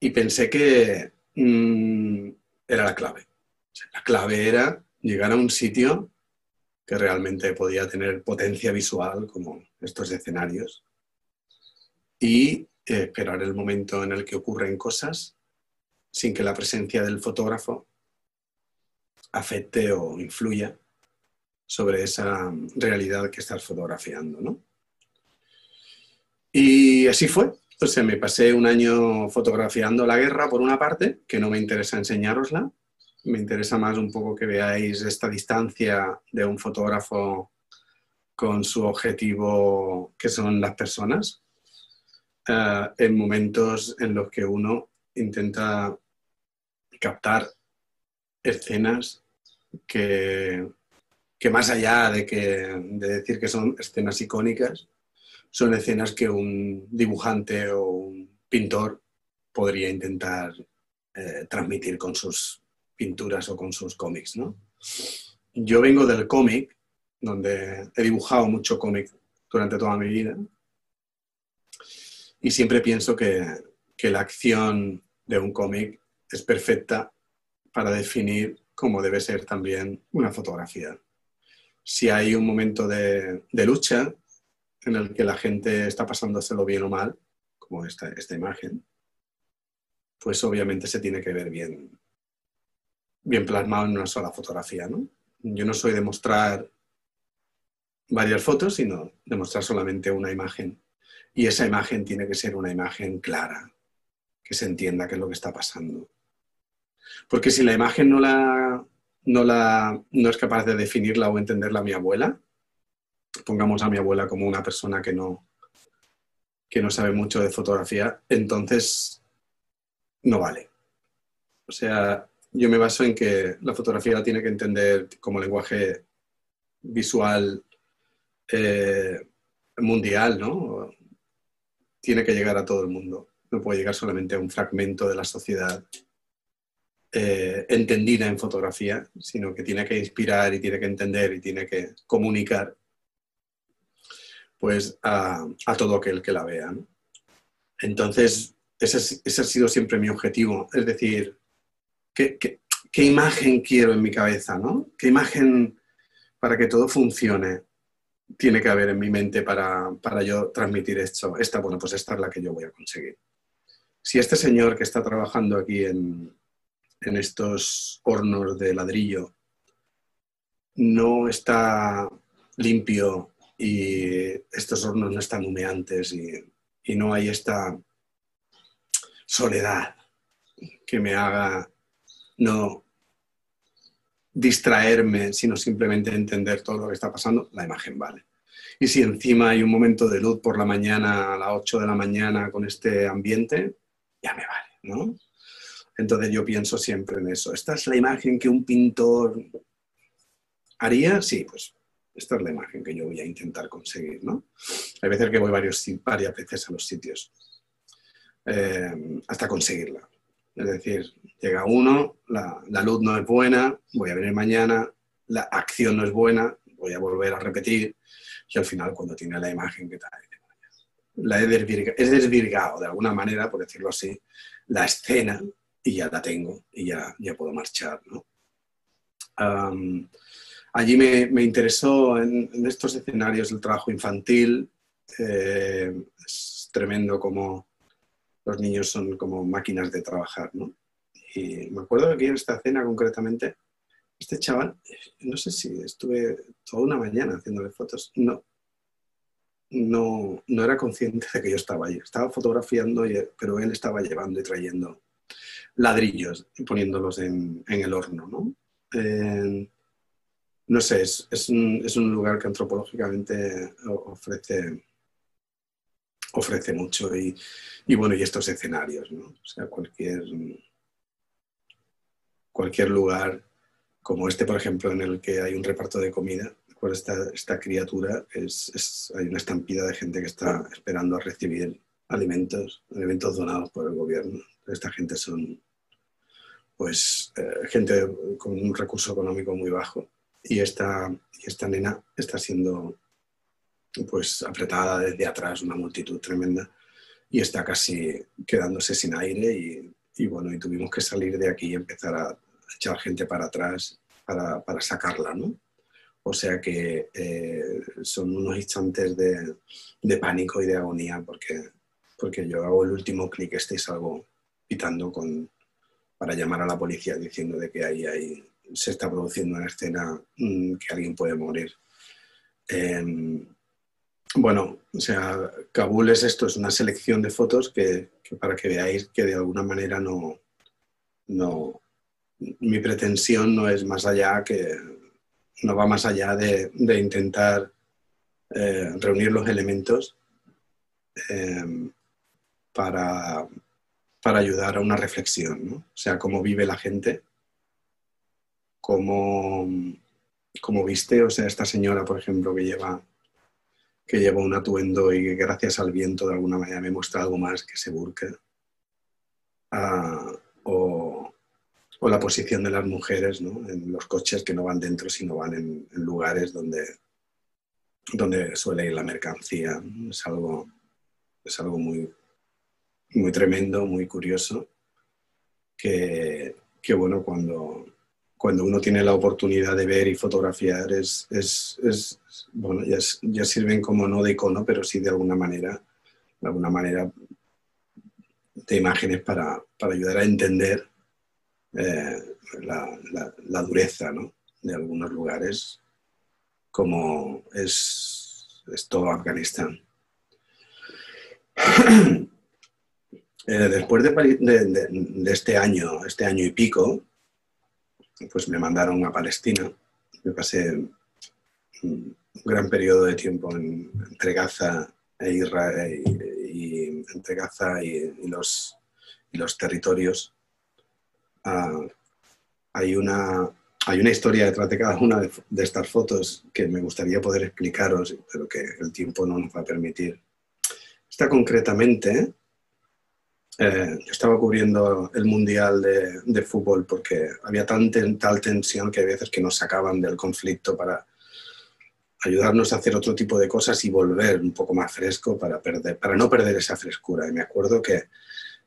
Y pensé que mm, era la clave. la clave era llegar a un sitio que realmente podía tener potencia visual, como estos escenarios, y eh, esperar el momento en el que ocurren cosas sin que la presencia del fotógrafo afecte o influya sobre esa realidad que estás fotografiando. ¿no? Y así fue. O sea, me pasé un año fotografiando la guerra por una parte, que no me interesa enseñárosla. Me interesa más un poco que veáis esta distancia de un fotógrafo con su objetivo, que son las personas, en momentos en los que uno intenta captar escenas que, que más allá de, que, de decir que son escenas icónicas, son escenas que un dibujante o un pintor podría intentar eh, transmitir con sus pinturas o con sus cómics. ¿no? Yo vengo del cómic, donde he dibujado mucho cómic durante toda mi vida, y siempre pienso que, la acción de un cómic es perfecta para definir cómo debe ser también una fotografía. Si hay un momento de, lucha en el que la gente está pasándoselo bien o mal, como esta, esta imagen, pues obviamente se tiene que ver bien, bien plasmado en una sola fotografía. ¿no? Yo no soy de mostrar varias fotos, sino de mostrar solamente una imagen. Y esa imagen tiene que ser una imagen clara, que se entienda qué es lo que está pasando. Porque si la imagen no, la, no, la, no es capaz de definirla o entenderla mi abuela, pongamos a mi abuela como una persona que no, que no sabe mucho de fotografía, entonces no vale. O sea, yo me baso en que la fotografía la tiene que entender como lenguaje visual eh, mundial, ¿no? Tiene que llegar a todo el mundo. No puede llegar solamente a un fragmento de la sociedad eh, entendida en fotografía, sino que tiene que inspirar y tiene que entender y tiene que comunicar pues a, todo aquel que la vea. Entonces, ese, ha sido siempre mi objetivo, es decir, ¿qué, qué, imagen quiero en mi cabeza? ¿no? ¿Qué imagen para que todo funcione tiene que haber en mi mente para, para yo transmitir esto? Esta, bueno, pues esta es la que yo voy a conseguir. Si este señor que está trabajando aquí en, en estos hornos de ladrillo no está limpio y estos hornos no están humeantes y, no hay esta soledad que me haga no distraerme, sino simplemente entender todo lo que está pasando, la imagen vale. Y si encima hay un momento de luz por la mañana, a las 8 de la mañana, con este ambiente, ya me vale, ¿no? Entonces yo pienso siempre en eso. ¿Esta es la imagen que un pintor haría? Sí, pues esta es la imagen que yo voy a intentar conseguir, ¿no? Hay veces que voy varios, varias veces a los sitios eh, hasta conseguirla. Es decir, llega uno, la, luz no es buena, voy a venir mañana, la acción no es buena, voy a volver a repetir y al final cuando tiene la imagen que tal, la he desvirgado, de alguna manera, por decirlo así, la escena y ya la tengo y ya, ya puedo marchar. allí me, interesó en, estos escenarios el trabajo infantil. Eh, es tremendo como los niños son como máquinas de trabajar, ¿no? Y me acuerdo que en esta escena concretamente, este chaval, no sé si estuve toda una mañana haciéndole fotos, no, no, no era consciente de que yo estaba ahí. Estaba fotografiando, pero él estaba llevando y trayendo ladrillos y poniéndolos en, el horno, ¿no? no sé, es, un, lugar que antropológicamente ofrece, ofrece mucho y, bueno, y estos escenarios, ¿no? O sea, cualquier, cualquier lugar como este, por ejemplo, en el que hay un reparto de comida, por esta, esta criatura, hay una estampida de gente que está esperando a recibir alimentos, alimentos donados por el gobierno. Esta gente son, pues, eh, gente con un recurso económico muy bajo y esta, esta nena está siendo pues apretada desde atrás, una multitud tremenda, y está casi quedándose sin aire y, bueno, y tuvimos que salir de aquí y empezar a echar gente para atrás para, para sacarla, ¿no? O sea que eh, son unos instantes de, de, pánico y de agonía porque, porque yo hago el último clic este y salgo pitando con, para llamar a la policía diciendo de que ahí hay, se está produciendo una escena mm, que alguien puede morir. Em, bueno, o sea, Kabul es esto, es una selección de fotos que, para que veáis que de alguna manera no, no, mi pretensión no es más allá que, no va más allá de, intentar eh, reunir los elementos em, para, para ayudar a una reflexión, ¿no? o sea, cómo vive la gente como, como viste, o sea, esta señora, por ejemplo, que lleva, que lleva un atuendo y que gracias al viento de alguna manera me muestra algo más que ese burka. Ah, o, la posición de las mujeres ¿no? en los coches que no van dentro, sino van en, lugares donde, donde suele ir la mercancía. Es algo, es algo muy, muy tremendo, muy curioso, que, que bueno, cuando, cuando uno tiene la oportunidad de ver y fotografiar, es, es, bueno, ya, sirven como no de icono, pero sí de alguna manera, de alguna manera de imágenes para, ayudar a entender eh, la, dureza de algunos lugares, como es, todo Afganistán. Eh, después de, este año, este año y pico, pues me mandaron a Palestina. Me pasé mm, gran periodo de tiempo entre Gaza e Israel y, entre Gaza y, los, los, territorios. Ah, hay, una, hay una historia detrás de cada una de, de, estas fotos que me gustaría poder explicaros, pero que el tiempo no nos va a permitir. Esta concretamente eh, estaba cubriendo el Mundial de, Fútbol porque había tan, tal tensión que hay veces que nos sacaban del conflicto para ayudarnos a hacer otro tipo de cosas y volver un poco más fresco para, perder, para no perder esa frescura. Y me acuerdo que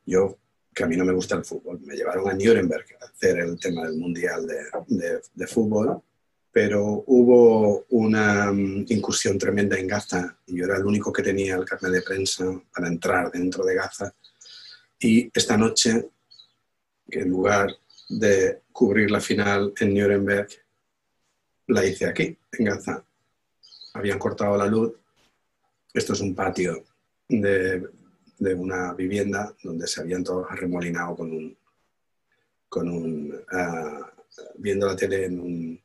yo, que a mí no me gusta el fútbol, me llevaron a Nuremberg a hacer el tema del Mundial de, de Fútbol, pero hubo una mm, incursión tremenda en Gaza y yo era el único que tenía el carnet de prensa para entrar dentro de Gaza y esta noche, en lugar de cubrir la final en Nuremberg, la hice aquí, en Gaza. Habían cortado la luz. Esto es un patio de, una vivienda donde se habían todos arremolinado con un, con un ah, viendo la tele en un,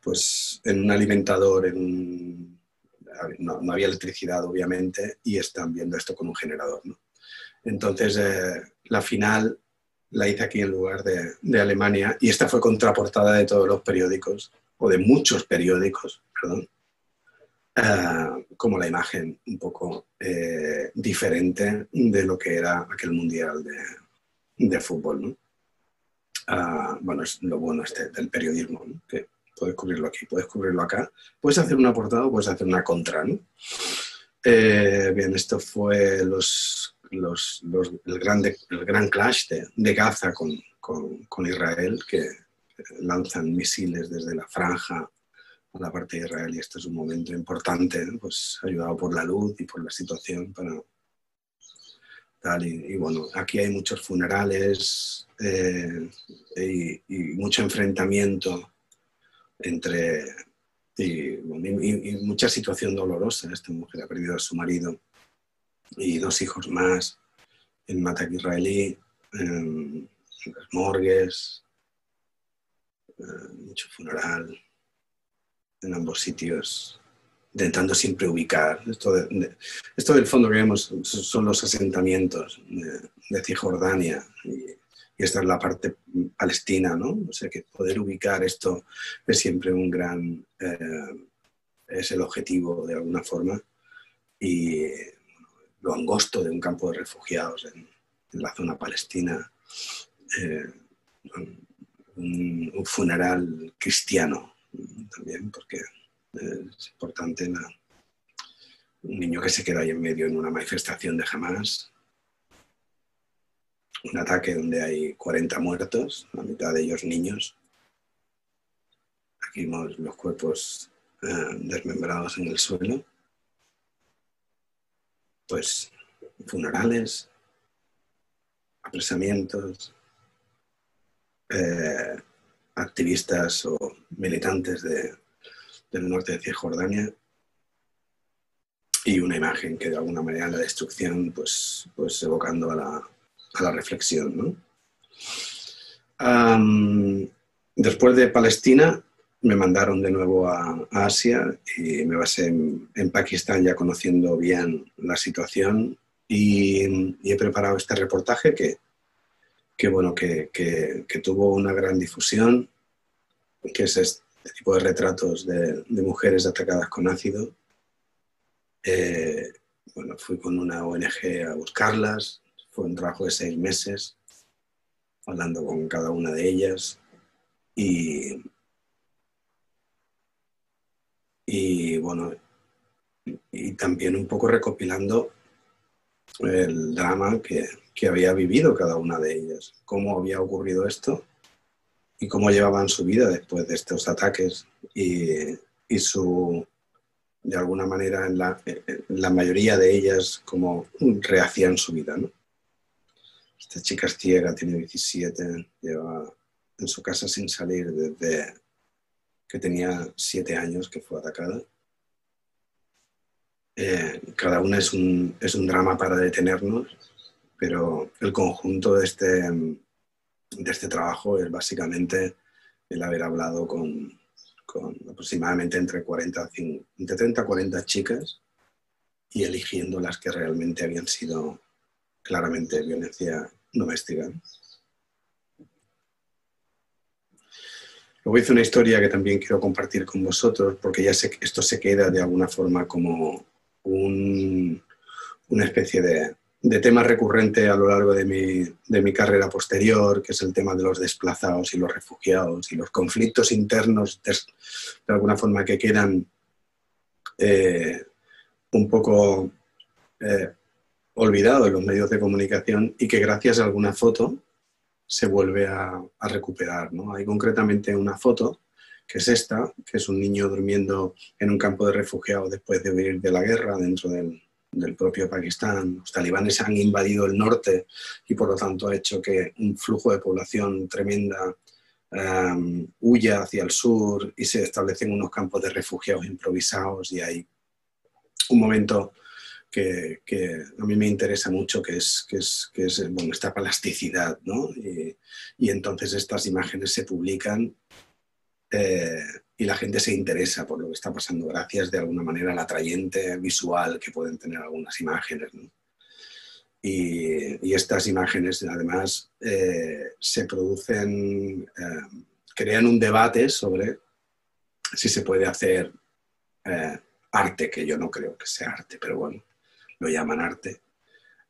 pues, en un alimentador, en no, no, había electricidad obviamente, y están viendo esto con un generador. ¿no? Entonces, eh, la final la hice aquí en lugar de, Alemania y esta fue contraportada de todos los periódicos, o de muchos periódicos, perdón, eh, como la imagen un poco eh, diferente de lo que era aquel mundial de, fútbol. Ah, bueno, es lo bueno este del periodismo, que puedes cubrirlo aquí, puedes cubrirlo acá, puedes hacer una portada o puedes hacer una contra. bien, esto fue los los, el, grande, el gran clash de, Gaza con, con, Israel, que lanzan misiles desde la franja a la parte de Israel y este es un momento importante, pues ayudado por la luz y por la situación para tal. Y, bueno, aquí hay muchos funerales eh, y, mucho enfrentamiento entre y, mucha situación dolorosa. Esta mujer ha perdido a su marido y dos hijos más en Matak israelí, en, las morgues, mucho funeral, en ambos sitios, intentando siempre ubicar. Esto, esto del fondo que vemos son los asentamientos de, Cisjordania y, esta es la parte palestina, ¿no? O sea que poder ubicar esto es siempre un gran, eh, es el objetivo de alguna forma y lo angosto de un campo de refugiados en, la zona palestina, eh, un, funeral cristiano también, porque es importante un niño que se queda ahí en medio en una manifestación de Hamas, un ataque donde hay 40 muertos, la mitad de ellos niños. Aquí vemos los cuerpos eh, desmembrados en el suelo pues funerales, apresamientos, eh, activistas o militantes del norte de Cisjordania y una imagen que de alguna manera la destrucción, pues, pues evocando a la, reflexión. después de Palestina, me mandaron de nuevo a, Asia y me basé en, Pakistán ya conociendo bien la situación y, he preparado este reportaje que, que bueno, que, que, tuvo una gran difusión, que es este tipo de retratos de, mujeres atacadas con ácido. Eh, bueno, fui con una ONG a buscarlas, fue un trabajo de seis meses, hablando con cada una de ellas y, y bueno, y también un poco recopilando el drama que, había vivido cada una de ellas, cómo había ocurrido esto y cómo llevaban su vida después de estos ataques y, su, de alguna manera, la, mayoría de ellas, cómo rehacían su vida. ¿no? Esta chica es ciega, tiene 17, lleva en su casa sin salir desde que tenía siete años, que fue atacada. Eh, cada una es un, es un drama para detenernos, pero el conjunto de este, de este trabajo es básicamente el haber hablado con, con aproximadamente entre, 40, entre 30 a 40 chicas y eligiendo las que realmente habían sido claramente violencia doméstica. Luego hice una historia que también quiero compartir con vosotros, porque ya sé que esto se queda de alguna forma como una especie de, tema recurrente a lo largo de mi, de mi, carrera posterior, que es el tema de los desplazados y los refugiados y los conflictos internos de, alguna forma que quedan eh, un poco eh, olvidados en los medios de comunicación y que gracias a alguna foto se vuelve a, recuperar. ¿no? Hay concretamente una foto, que es esta, que es un niño durmiendo en un campo de refugiados después de huir de la guerra dentro del, propio Pakistán. Los talibanes han invadido el norte y por lo tanto ha hecho que un flujo de población tremenda um, huya hacia el sur y se establecen unos campos de refugiados improvisados y hay un momento que, a mí me interesa mucho, que es, que es, que es bueno, esta plasticidad, ¿no? Y, entonces estas imágenes se publican eh, y la gente se interesa por lo que está pasando, gracias de alguna manera al atrayente visual que pueden tener algunas imágenes, ¿no? y, estas imágenes, además, eh, se producen, eh, crean un debate sobre si se puede hacer arte, que yo no creo que sea arte, pero bueno, lo llaman arte,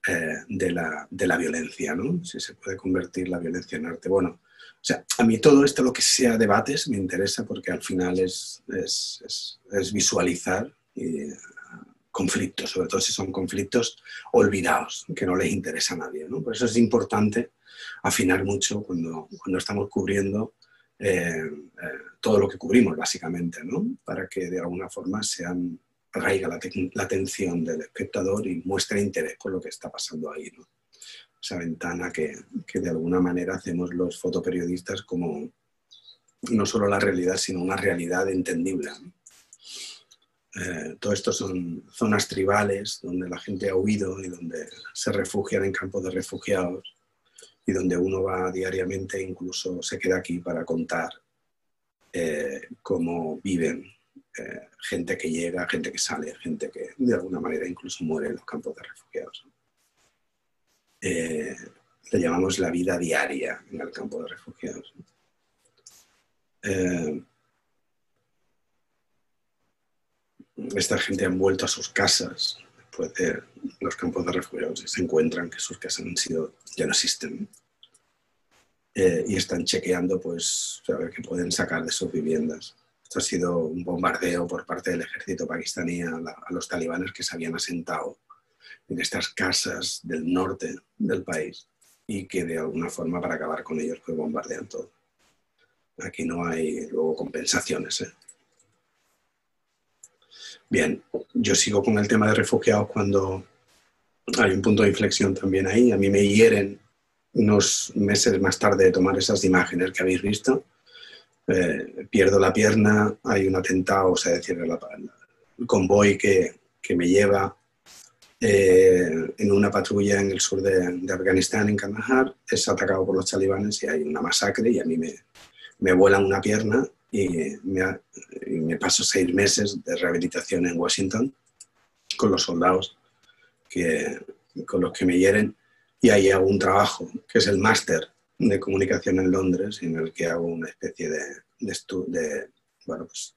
eh, de, la, de, la, violencia, ¿no? Si se puede convertir la violencia en arte. Bueno, o sea, a mí todo esto, lo que sea debates, me interesa porque al final es, es, es, visualizar y, conflictos, sobre todo si son conflictos olvidados, que no les interesa a nadie. ¿no? Por eso es importante afinar mucho cuando, cuando estamos cubriendo eh, eh, todo lo que cubrimos, básicamente, ¿no? para que de alguna forma sean arraiga la, atención del espectador y muestra interés por lo que está pasando ahí. ¿no? Esa ventana que, que, de alguna manera hacemos los fotoperiodistas como no solo la realidad, sino una realidad entendible. Eh, todo esto son zonas tribales donde la gente ha huido y donde se refugian en campos de refugiados y donde uno va diariamente, incluso se queda aquí para contar eh, cómo viven eh, gente que llega, gente que sale, gente que de alguna manera incluso muere en los campos de refugiados. Eh, le llamamos la vida diaria en el campo de refugiados. Eh, esta gente ha vuelto a sus casas después de los campos de refugiados y se encuentran que sus casas han sido, ya no existen. y están chequeando pues, a ver qué pueden sacar de sus viviendas. Esto ha sido un bombardeo por parte del ejército pakistaní a, los talibanes que se habían asentado en estas casas del norte del país y que de alguna forma para acabar con ellos pues bombardean todo. Aquí no hay luego compensaciones. ¿eh? Bien, yo sigo con el tema de refugiados cuando hay un punto de inflexión también ahí. A mí me hieren unos meses más tarde de tomar esas imágenes que habéis visto eh, pierdo la pierna, hay un atentado, o sea, decir, el convoy que, que me lleva eh, en una patrulla en el sur de, Afganistán, en Kandahar, es atacado por los talibanes y hay una masacre y a mí me, me vuelan una pierna y me, y me, paso seis meses de rehabilitación en Washington con los soldados que, con los que me hieren y ahí hago un trabajo que es el máster de comunicación en Londres, en el que hago una especie de, de, bueno, pues,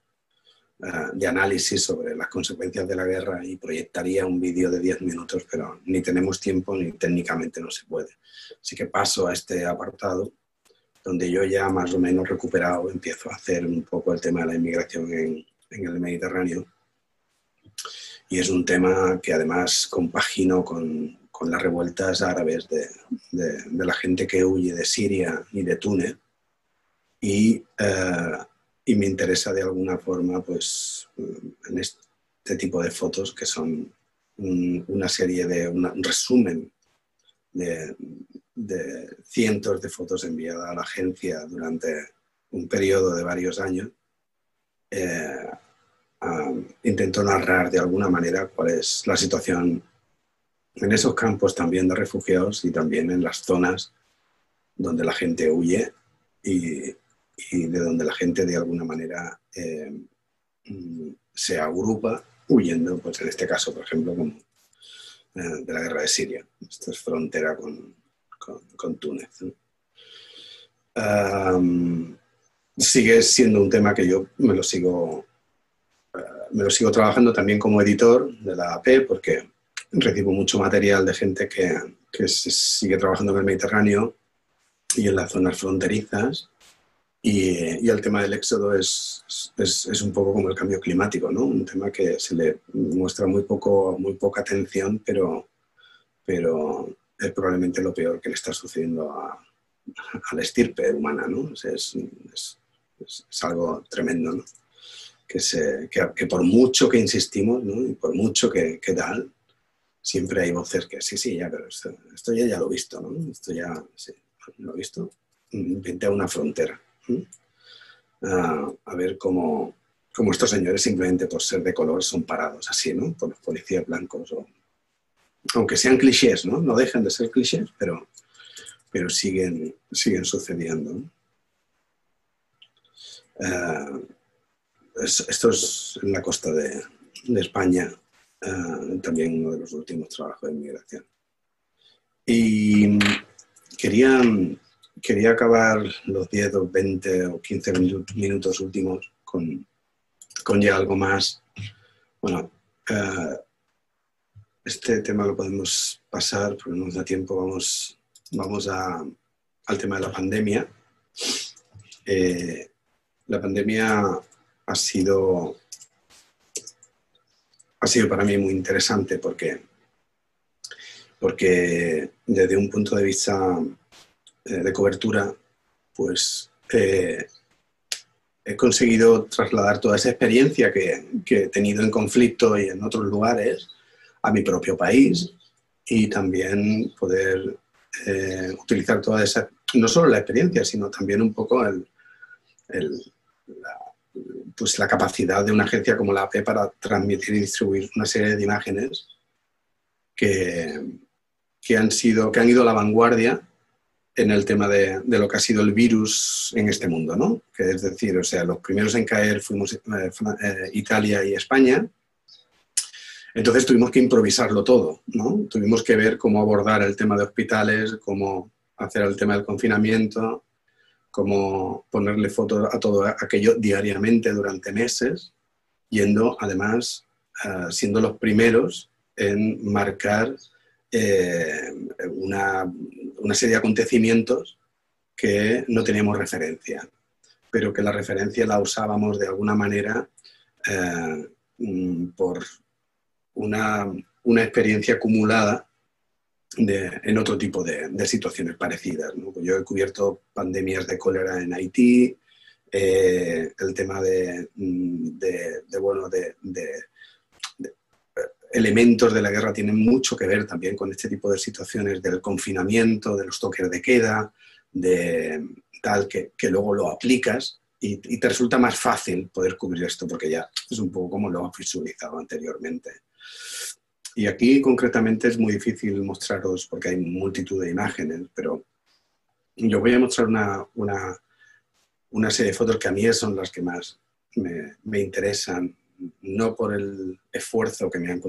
ah, de análisis sobre las consecuencias de la guerra y proyectaría un vídeo de 10 minutos, pero ni tenemos tiempo ni técnicamente no se puede. Así que paso a este apartado donde yo ya más o menos recuperado empiezo a hacer un poco el tema de la inmigración en, en el Mediterráneo. Y es un tema que además compagino con, con las revueltas árabes de, de, la gente que huye de Siria y de Túnez. Y, eh, y, me interesa de alguna forma, pues, en este tipo de fotos que son una serie de, un resumen de, de, cientos de fotos enviadas a la agencia durante un periodo de varios años. Eh, intento narrar de alguna manera cuál es la situación en esos campos también de refugiados y también en las zonas donde la gente huye y, de donde la gente de alguna manera eh, mm, se agrupa huyendo, pues en este caso, por ejemplo, eh, de la guerra de Siria. Esto es frontera con, con, Túnez. sigue siendo un tema que yo me lo sigo, eh, me lo sigo trabajando también como editor de la AP porque recibo mucho material de gente que, que sigue trabajando en el Mediterráneo y en las zonas fronterizas. Y, y el tema del éxodo es, es, es, un poco como el cambio climático, ¿no? Un tema que se le muestra muy, poco, muy poca atención, pero, pero es probablemente lo peor que le está sucediendo a, a la estirpe humana, ¿no? Es, es, es algo tremendo, ¿no? Que, se, que, que, por mucho que insistimos, ¿no? Y por mucho que, que tal, siempre hay voces que sí, sí, ya, pero esto, ya, ya, lo he visto, ¿no? Esto ya, sí, lo he visto. Pinté una frontera. a ver cómo, cómo, estos señores, simplemente por ser de color, son parados así, ¿no? Por los policías blancos. O, aunque sean clichés, ¿no? No dejan de ser clichés, pero, pero siguen, siguen sucediendo. Uh, esto es en la costa de España, uh, también uno de los últimos trabajos de inmigración. Y quería, quería acabar los 10 o 20 o 15 minutos últimos con, con ya algo más. Bueno, uh, este tema lo podemos pasar porque no nos da tiempo. Vamos, vamos a, al tema de la pandemia. Eh, la pandemia ha sido, ha sido para mí muy interesante porque, porque desde un punto de vista eh, de cobertura, pues eh, he conseguido trasladar toda esa experiencia que, que, he tenido en conflicto y en otros lugares a mi propio país y también poder eh, utilizar toda esa, no solo la experiencia, sino también un poco el, la, pues la capacidad de una agencia como la AP para transmitir y distribuir una serie de imágenes que, que han, sido, que han ido a la vanguardia en el tema de, de, lo que ha sido el virus en este mundo, ¿no? Que es decir, o sea, los primeros en caer fuimos eh, eh, Italia y España, entonces tuvimos que improvisarlo todo, ¿no? Tuvimos que ver cómo abordar el tema de hospitales, cómo hacer el tema del confinamiento, cómo ponerle fotos a todo aquello diariamente durante meses, yendo además, uh, siendo los primeros en marcar eh, una, una, serie de acontecimientos que no teníamos referencia, pero que la referencia la usábamos de alguna manera eh, por una, una experiencia acumulada de, en otro tipo de, situaciones parecidas. ¿no? Yo he cubierto pandemias de cólera en Haití, eh, el tema de, de, de bueno, de, elementos de la guerra tienen mucho que ver también con este tipo de situaciones del confinamiento, de los toques de queda, de tal que, que luego lo aplicas y, y, te resulta más fácil poder cubrir esto porque ya es un poco como lo has visualizado anteriormente. Y aquí concretamente es muy difícil mostraros porque hay multitud de imágenes, pero yo voy a mostrar una, una, una serie de fotos que a mí son las que más me, interesan, no por el esfuerzo que me han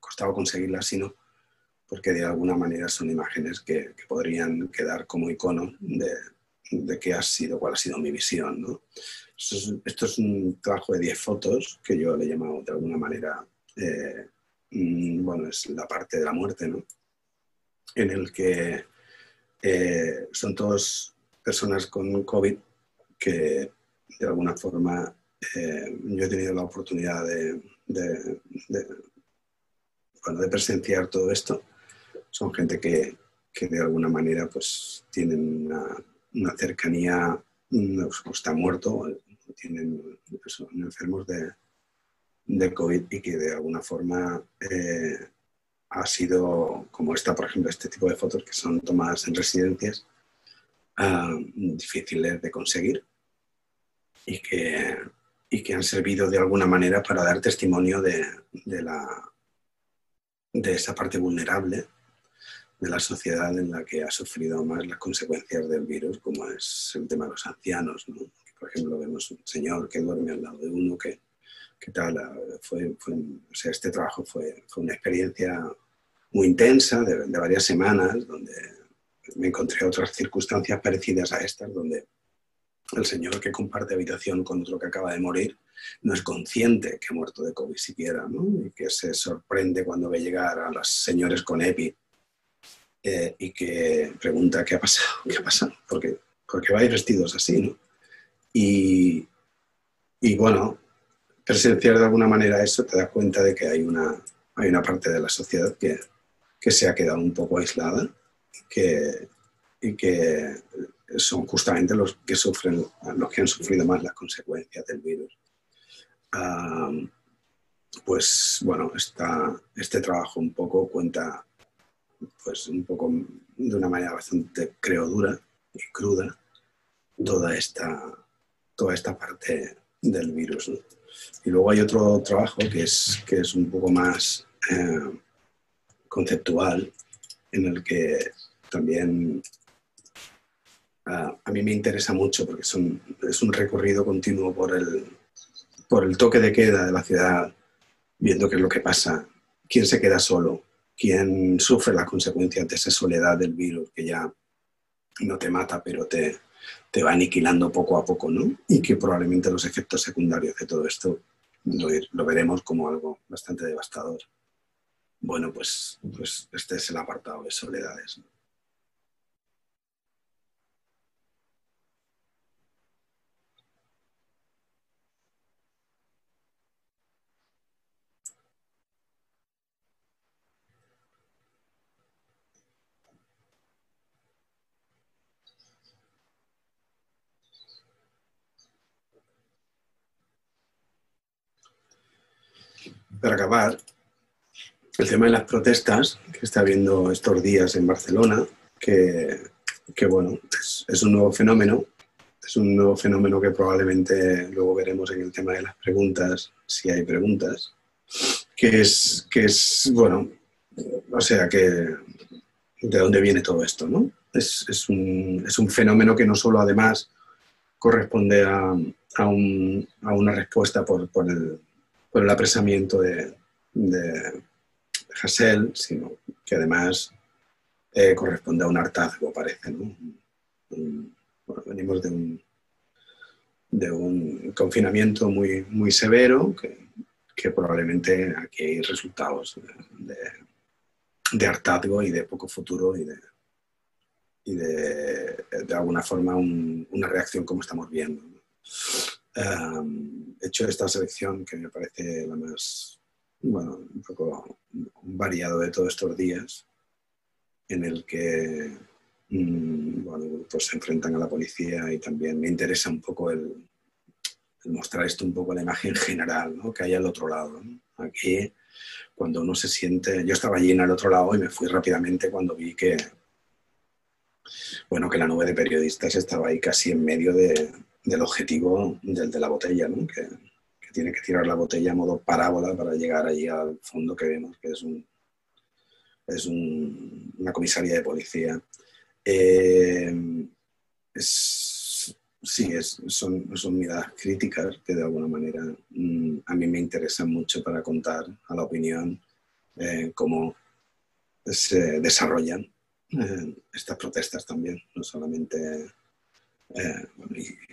costado conseguirlas, sino porque de alguna manera son imágenes que, podrían quedar como icono de, de, qué ha sido, cuál ha sido mi visión. ¿no? Esto, es, un trabajo de 10 fotos que yo le he llamado de alguna manera eh, bueno, es la parte de la muerte, ¿no? En el que eh, son todas personas con COVID que de alguna forma eh, yo he tenido la oportunidad de, bueno, de, presenciar todo esto. Son gente que, que de alguna manera pues tienen una, una cercanía, o mm, están muertos, tienen, son enfermos de, de COVID y que de alguna forma eh, ha sido, como esta, por ejemplo, este tipo de fotos que son tomadas en residencias, uh, difíciles de conseguir y que, y que han servido de alguna manera para dar testimonio de, de, la, de esa parte vulnerable de la sociedad en la que ha sufrido más las consecuencias del virus, como es el tema de los ancianos. ¿no? Por ejemplo, vemos un señor que duerme al lado de uno que qué tal. Fue, este trabajo fue, fue, una experiencia muy intensa de, de, varias semanas, donde me encontré otras circunstancias parecidas a estas, donde el señor que comparte habitación con otro que acaba de morir no es consciente que ha muerto de COVID siquiera, ¿no? y que se sorprende cuando ve llegar a los señores con EPI eh, y que pregunta qué ha pasado, qué ha pasado, porque, porque vais vestidos así, ¿no? Y, y bueno, presenciar de alguna manera eso te das cuenta de que hay una, hay una parte de la sociedad que, que se ha quedado un poco aislada que, y que son justamente los que sufren, los que han sufrido más las consecuencias del virus. pues bueno, este trabajo un poco cuenta, pues un poco de una manera bastante, creo, dura y cruda, toda esta, toda esta parte del virus. Y luego hay otro trabajo que es, que es un poco más eh, conceptual, en el que también a mí me interesa mucho porque es un recorrido continuo por el, por el toque de queda de la ciudad, viendo qué es lo que pasa, quién se queda solo, quién sufre las consecuencias de esa soledad del virus que ya no te mata, pero te, te va aniquilando poco a poco, ¿no? Y que probablemente los efectos secundarios de todo esto lo, veremos como algo bastante devastador. Bueno, pues, pues este es el apartado de soledades. ¿no? Para acabar, el tema de las protestas que está habiendo estos días en Barcelona, que, bueno, es, un nuevo fenómeno, es un nuevo fenómeno que probablemente luego veremos en el tema de las preguntas, si hay preguntas, que es, que es bueno, o sea, que de dónde viene todo esto, ¿no? Es, un, fenómeno que no solo además corresponde a, una respuesta por, por el, por el apresamiento de, Hassel, sino que además eh, corresponde a un hartazgo, parece. venimos de un, confinamiento muy, muy severo, que, probablemente aquí hay resultados de, hartazgo y de poco futuro y de alguna forma una reacción como estamos viendo he hecho esta selección que me parece la más, bueno, un poco variado de todos estos días, en el que mm, bueno, pues se enfrentan a la policía y también me interesa un poco el, mostrar esto un poco la imagen general ¿no? que hay al otro lado. Aquí, cuando uno se siente, yo estaba allí en el otro lado y me fui rápidamente cuando vi que, bueno, que la nube de periodistas estaba ahí casi en medio de, del objetivo del de la botella, ¿no? que, tiene que tirar la botella a modo parábola para llegar allí al fondo que vemos, que es, un, es una comisaría de policía. Eh, sí, es, son, son, miradas críticas que de alguna manera mm, a mí me interesan mucho para contar a la opinión eh, cómo se desarrollan eh, estas protestas también, no solamente eh,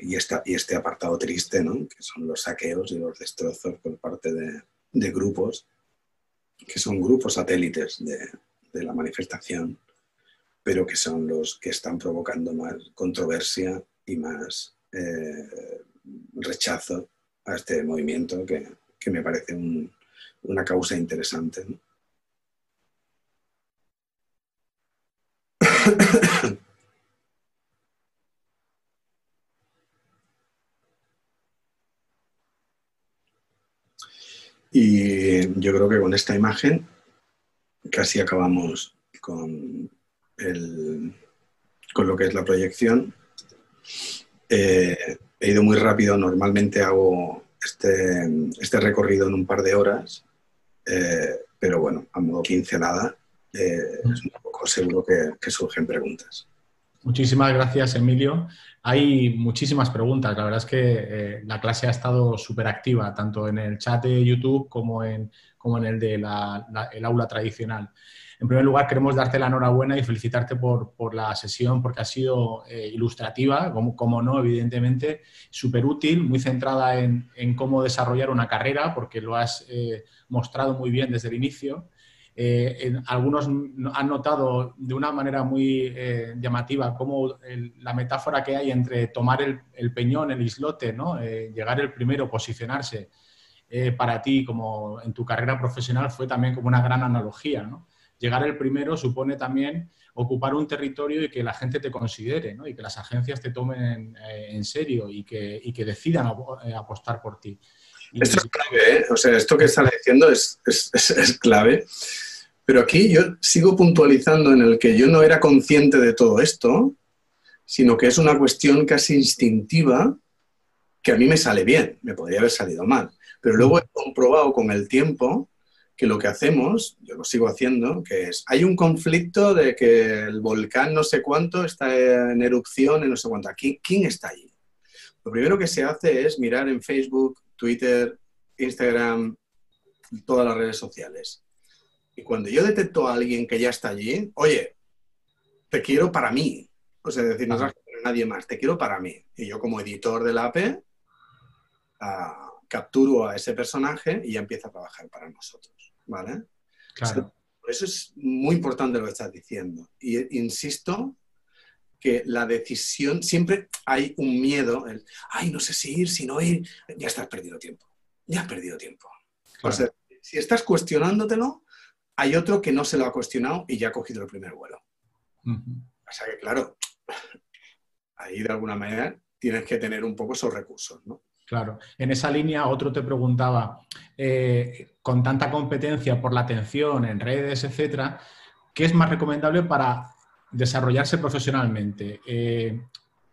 y, este apartado triste, ¿no? que son los saqueos y los destrozos por parte de, grupos, que son grupos satélites de, la manifestación, pero que son los que están provocando más controversia y más eh, rechazo a este movimiento que, me parece una causa interesante. Y yo creo que con esta imagen casi acabamos con, con lo que es la proyección. Eh, he ido muy rápido, normalmente hago este, este, recorrido en un par de horas, eh, pero bueno, a modo pincelada, eh, es un poco seguro que surgen preguntas. Muchísimas gracias, Emilio. Hay muchísimas preguntas. La verdad es que eh, la clase ha estado súper activa, tanto en el chat de YouTube como en, como en el de el aula tradicional. En primer lugar, queremos darte la enhorabuena y felicitarte por, la sesión porque ha sido eh, ilustrativa, como, como, no, evidentemente, súper útil, muy centrada en, cómo desarrollar una carrera, porque lo has eh, mostrado muy bien desde el inicio. Eh, algunos han notado de una manera muy llamativa cómo la metáfora que hay entre tomar el, peñón, el islote, ¿no? llegar el primero, posicionarse, para ti como en tu carrera profesional fue también como una gran analogía. llegar el primero supone también ocupar un territorio y que la gente te considere, ¿no? y que las agencias te tomen eh, en serio y que, decidan eh, apostar por ti. Esto es clave, ¿eh? o sea, esto que estás diciendo es, es, clave. Pero aquí yo sigo puntualizando en el que yo no era consciente de todo esto, sino que es una cuestión casi instintiva que a mí me sale bien, me podría haber salido mal. Pero luego he comprobado con el tiempo que lo que hacemos, yo lo sigo haciendo, que es, hay un conflicto de que el volcán no sé cuánto está en erupción en no sé cuánto. ¿Quién, ¿Quién está allí? Lo primero que se hace es mirar en Facebook, Twitter, Instagram, todas las redes sociales. Y cuando yo detecto a alguien que ya está allí, oye, te quiero para mí. O sea, decir, no a nadie más, te quiero para mí. Y yo como editor de la AP, ah, capturo a ese personaje y ya empieza a trabajar para nosotros. ¿vale? Claro. Por eso es muy importante lo que estás diciendo. Y insisto que la decisión, siempre hay un miedo, el, ay, no sé si ir, si no ir, ya estás perdido tiempo, ya has perdido tiempo. O sea, si estás cuestionándotelo, hay otro que no se lo ha cuestionado y ya ha cogido el primer vuelo. O sea que, claro, ahí de alguna manera tienes que tener un poco esos recursos, ¿no? Claro. En esa línea, otro te preguntaba, eh, con tanta competencia por la atención en redes, etcétera, ¿qué es más recomendable para desarrollarse profesionalmente? Eh,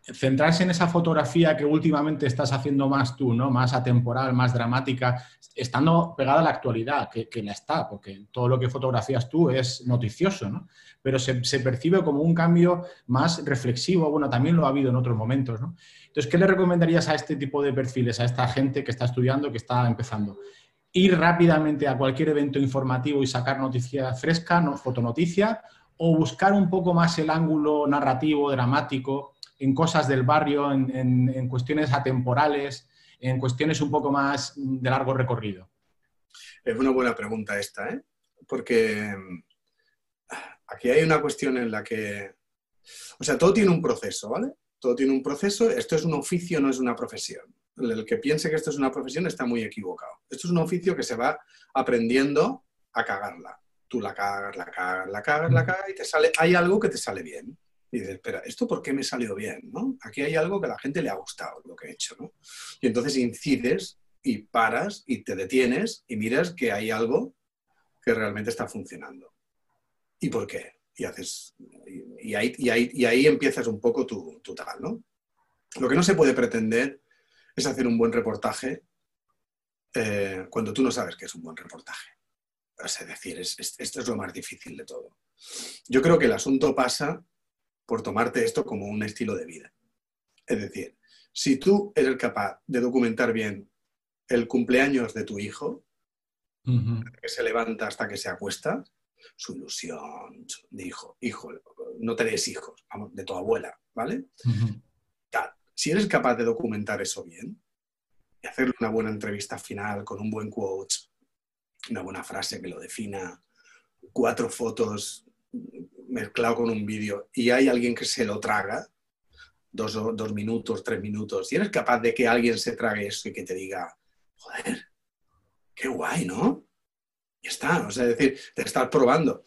centrarse en esa fotografía que últimamente estás haciendo más tú, ¿no? Más atemporal, más dramática, estando pegada a la actualidad, que, la está, porque todo lo que fotografías tú es noticioso, ¿no? Pero se, se, percibe como un cambio más reflexivo, bueno, también lo ha habido en otros momentos, ¿no? Entonces, ¿qué le recomendarías a este tipo de perfiles, a esta gente que está estudiando, que está empezando? Ir rápidamente a cualquier evento informativo y sacar noticia fresca, no, fotonoticia, o buscar un poco más el ángulo narrativo, dramático, en cosas del barrio, en, cuestiones atemporales, en cuestiones un poco más de largo recorrido? Es una buena pregunta esta, ¿eh? porque aquí hay una cuestión en la que, o sea, todo tiene un proceso, ¿vale? Todo tiene un proceso, esto es un oficio, no es una profesión. El que piense que esto es una profesión está muy equivocado. Esto es un oficio que se va aprendiendo a cagarla. Tú la cagas, la cagas, la cagas, la cagas y te sale, hay algo que te sale bien. Y dices, espera, ¿esto por qué me salió bien? ¿no? Aquí hay algo que a la gente le ha gustado lo que he hecho. ¿no? Y entonces incides y paras y te detienes y miras que hay algo que realmente está funcionando. ¿Y por qué? Y, haces, y, ahí, y, ahí, y ahí, empiezas un poco tu, tu, tal. ¿no? Lo que no se puede pretender es hacer un buen reportaje eh, cuando tú no sabes qué es un buen reportaje. Es decir, esto es lo más difícil de todo. Yo creo que el asunto pasa por tomarte esto como un estilo de vida. Es decir, si tú eres capaz de documentar bien el cumpleaños de tu hijo, que se levanta hasta que se acuesta, su ilusión de hijo, hijo, no tenés hijos, vamos, de tu abuela, ¿vale? Si eres capaz de documentar eso bien y hacerle una buena entrevista final con un buen quote, una buena frase que lo defina, cuatro fotos mezclado con un vídeo y hay alguien que se lo traga, dos, dos minutos, tres minutos, y eres capaz de que alguien se trague eso y que te diga, joder, qué guay, ¿no? Y está, o sea, es decir, te estás probando.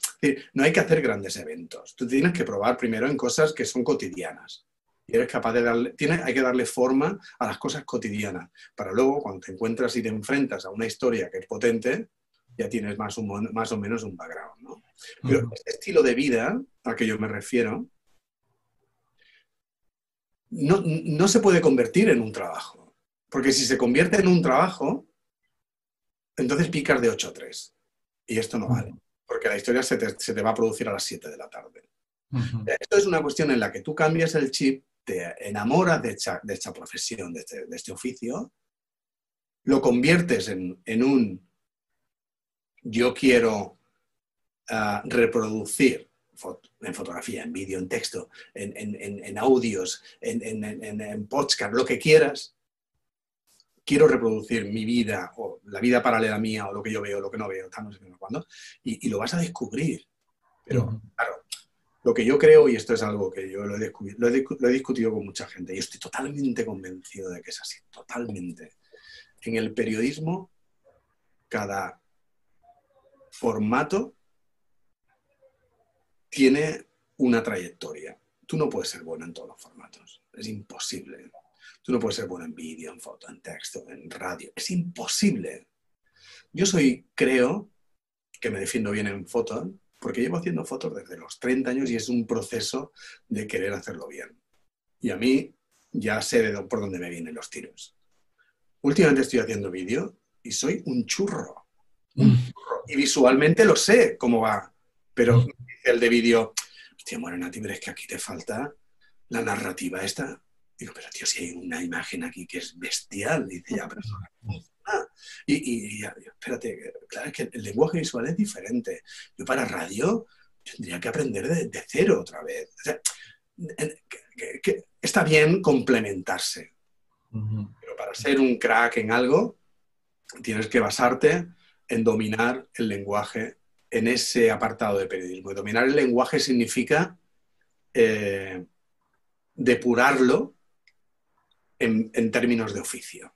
no hay que hacer grandes eventos. Tú tienes que probar primero en cosas que son cotidianas. Y eres capaz de darle, hay que darle forma a las cosas cotidianas, para luego cuando te encuentras y te enfrentas a una historia que es potente, ya tienes más, más o menos un background. ¿no? Pero este estilo de vida a que yo me refiero no, no se puede convertir en un trabajo. Porque si se convierte en un trabajo, entonces picas de 8 a 3. Y esto no vale. Porque la historia se te, se te va a producir a las 7 de la tarde. Esto es una cuestión en la que tú cambias el chip te enamoras de esta, de esta profesión, de este, de este, oficio, lo conviertes en, en un yo quiero uh, reproducir en fotografía, en vídeo, en texto, en, en, en audios, en, podcast, lo que quieras, quiero reproducir mi vida o la vida paralela mía o lo que yo veo, lo que no veo, estamos cuando, y, y lo vas a descubrir. Pero, claro, lo que yo creo, y esto es algo que yo lo he, lo, he, lo he, discutido con mucha gente, y estoy totalmente convencido de que es así, totalmente. En el periodismo, cada formato tiene una trayectoria. Tú no puedes ser bueno en todos los formatos, es imposible. Tú no puedes ser bueno en vídeo, en foto, en texto, en radio, es imposible. Yo soy, creo, que me defiendo bien en foto, porque llevo haciendo fotos desde los 30 años y es un proceso de querer hacerlo bien. Y a mí ya sé de por dónde me vienen los tiros. Últimamente estoy haciendo vídeo y soy un churro. Mm. Y visualmente lo sé cómo va. Pero mm. el de vídeo, hostia, Morenati, pero es que aquí te falta la narrativa esta. Digo, pero tío, si hay una imagen aquí que es bestial. Dice, ya, pero y, espérate, claro, es que el lenguaje visual es diferente. Yo para radio tendría que aprender de, cero otra vez. que, está bien complementarse, pero para ser un crack en algo, tienes que basarte en dominar el lenguaje en ese apartado de periodismo. Y dominar el lenguaje significa eh, depurarlo en términos de oficio.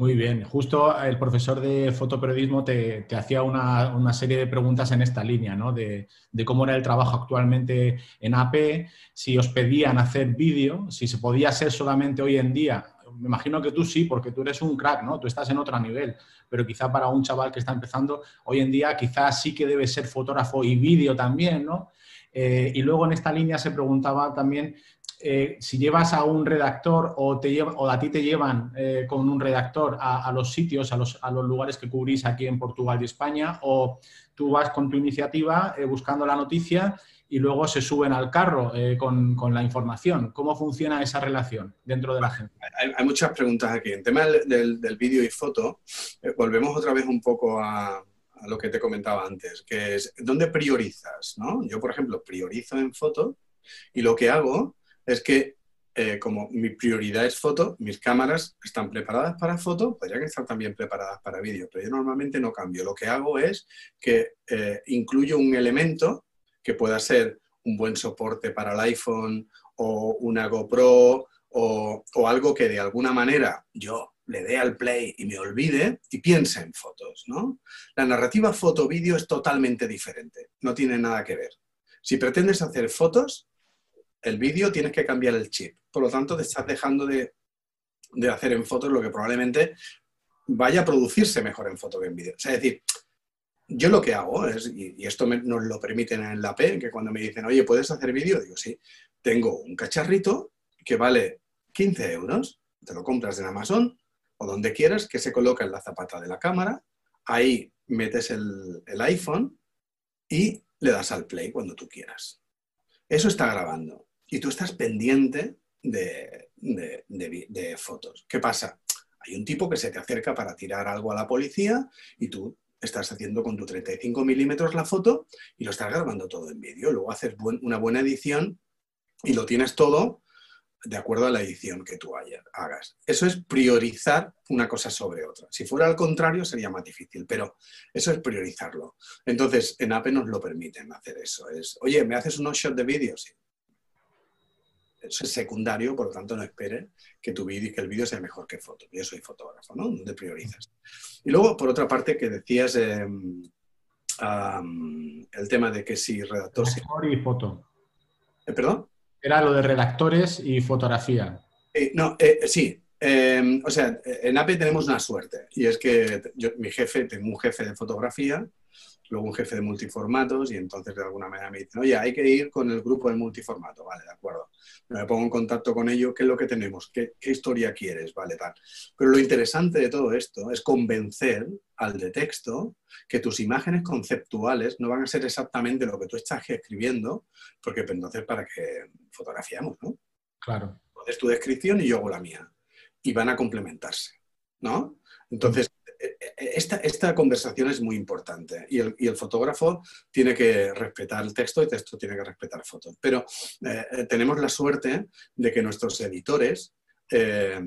Muy bien, justo el profesor de fotoperiodismo te, hacía una, serie de preguntas en esta línea, ¿no? De, cómo era el trabajo actualmente en AP, si os pedían hacer vídeo, si se podía hacer solamente hoy en día. Me imagino que tú sí, porque tú eres un crack, ¿no? Tú estás en otro nivel, pero quizá para un chaval que está empezando, hoy en día quizás sí que debe ser fotógrafo y vídeo también, ¿no? Eh, y luego en esta línea se preguntaba también eh, si llevas a un redactor o, te o a ti te llevan eh, con un redactor a, los sitios, a los, a los, lugares que cubrís aquí en Portugal y España, o tú vas con tu iniciativa buscando la noticia y luego se suben al carro con, con, la información. ¿Cómo funciona esa relación dentro de la gente? Hay, muchas preguntas aquí. En tema del, del, vídeo y foto, volvemos otra vez un poco a, a, lo que te comentaba antes, que es, ¿dónde priorizas? ¿no? Yo, por ejemplo, priorizo en foto y lo que hago es que eh, como mi prioridad es foto, mis cámaras están preparadas para foto, podrían estar también preparadas para vídeo, pero yo normalmente no cambio. Lo que hago es que eh, incluyo un elemento que pueda ser un buen soporte para el iPhone o una GoPro o, algo que de alguna manera yo le dé al play y me olvide y piense en fotos, ¿no? La narrativa foto-vídeo es totalmente diferente, no tiene nada que ver. Si pretendes hacer fotos, el vídeo tienes que cambiar el chip. Por lo tanto, te estás dejando de, hacer en fotos lo que probablemente vaya a producirse mejor en foto que en vídeo. Es decir, yo lo que hago es, y, esto nos lo permiten en la P, que cuando me dicen, oye, ¿puedes hacer vídeo? Digo, sí, tengo un cacharrito que vale 15 euros, te lo compras en Amazon o donde quieras, que se coloca en la zapata de la cámara, ahí metes el, el iPhone y le das al play cuando tú quieras. Eso está grabando y tú estás pendiente de, fotos. ¿Qué pasa? Hay un tipo que se te acerca para tirar algo a la policía y tú estás haciendo con tu 35 milímetros la foto y lo estás grabando todo en vídeo. Luego haces una buena edición y lo tienes todo de acuerdo a la edición que tú hagas. Eso es priorizar una cosa sobre otra. Si fuera al contrario sería más difícil, pero eso es priorizarlo. Entonces, en APE nos lo permiten hacer eso. Es, oye, ¿me haces unos shots de vídeo? Sí eso es secundario, por lo tanto no esperes que tu vídeo que el vídeo sea mejor que foto. Yo soy fotógrafo, ¿no? ¿Dónde priorizas? Y luego, por otra parte, que decías em, el tema de que si redactor... Redactor y foto. ¿Eh, ¿Perdón? Era lo de redactores y fotografía. Eh, no, eh, sí. Em, o sea, en APE tenemos una suerte y es que mi jefe, tengo un jefe de fotografía luego un jefe de multiformatos y entonces de alguna manera me dicen, oye, hay que ir con el grupo de multiformato, vale, de acuerdo. Me pongo en contacto con ellos, ¿qué es lo que tenemos? ¿Qué, ¿Qué, historia quieres? Vale, tal. Pero lo interesante de todo esto es convencer al de texto que tus imágenes conceptuales no van a ser exactamente lo que tú estás escribiendo, porque pues, entonces para qué fotografiamos, ¿no? Claro. Entonces tu descripción y yo hago la mía. Y van a complementarse, ¿no? Entonces, esta, esta, conversación es muy importante y el, y el, fotógrafo tiene que respetar el texto y el texto tiene que respetar fotos. Pero eh, tenemos la suerte de que nuestros editores eh,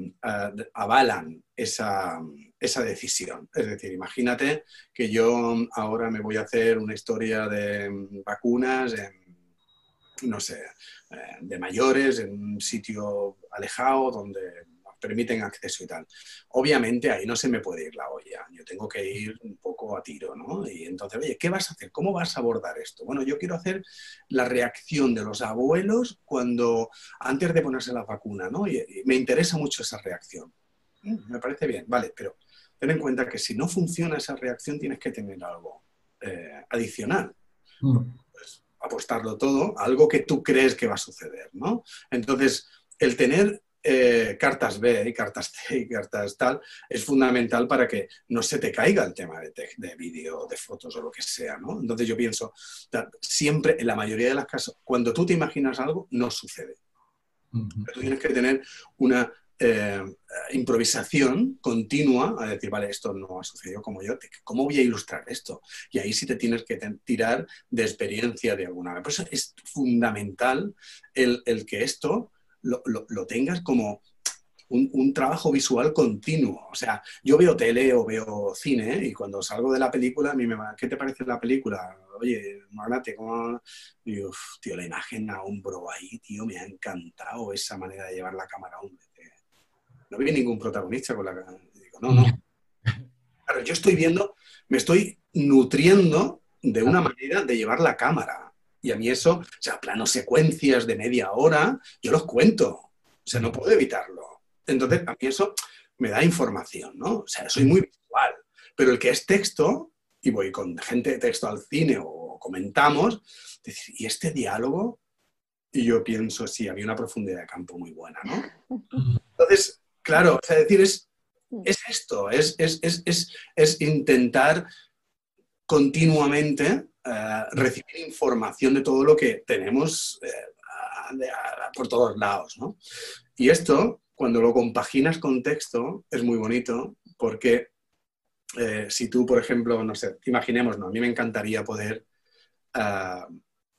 avalan esa, esa, decisión. Es decir, imagínate que yo ahora me voy a hacer una historia de vacunas en, no sé, eh, de mayores, en un sitio alejado donde permiten acceso y tal. Obviamente ahí no se me puede ir la olla, yo tengo que ir un poco a tiro, ¿no? Y entonces, oye, ¿qué vas a hacer? ¿Cómo vas a abordar esto? Bueno, yo quiero hacer la reacción de los abuelos cuando, antes de ponerse la vacuna, ¿no? Y, me interesa mucho esa reacción. Mm, me parece bien, vale, pero ten en cuenta que si no funciona esa reacción tienes que tener algo eh, adicional. Mm. Pues, apostarlo todo a algo que tú crees que va a suceder, ¿no? Entonces, el tener eh, cartas B y cartas C y cartas tal, es fundamental para que no se te caiga el tema de, de vídeo, de fotos o lo que sea, ¿no? Entonces yo pienso, siempre, en la mayoría de las casos, cuando tú te imaginas algo, no sucede. tú tienes que tener una eh, improvisación continua a decir, vale, esto no ha sucedido como yo, ¿cómo voy a ilustrar esto? Y ahí sí te tienes que tirar de experiencia de alguna vez. Por eso es fundamental el, el que esto lo, tengas como un, trabajo visual continuo. O sea, yo veo tele o veo cine y cuando salgo de la película, a mí me va, ¿qué te parece la película? Oye, Magnate, ¿cómo? Digo, tío, la imagen a hombro ahí, tío, me ha encantado esa manera de llevar la cámara a hombro. No vi ningún protagonista con la Digo, no, no. Claro, yo estoy viendo, me estoy nutriendo de una manera de llevar la cámara. Y a mí eso, o sea, planos secuencias de media hora, yo los cuento. O sea, no puedo evitarlo. Entonces, a mí eso me da información, ¿no? O sea, soy muy visual. Pero el que es texto, y voy con gente de texto al cine o comentamos, ¿y este diálogo? Y yo pienso, sí, había una profundidad de campo muy buena, ¿no? Entonces, claro, o sea, decir, es, es esto, es, es, es, es intentar continuamente eh, recibir información de todo lo que tenemos eh, por todos lados. ¿no? Y esto, cuando lo compaginas con texto, es muy bonito porque eh, si tú, por ejemplo, no sé, imaginemos, ¿no? a mí me encantaría poder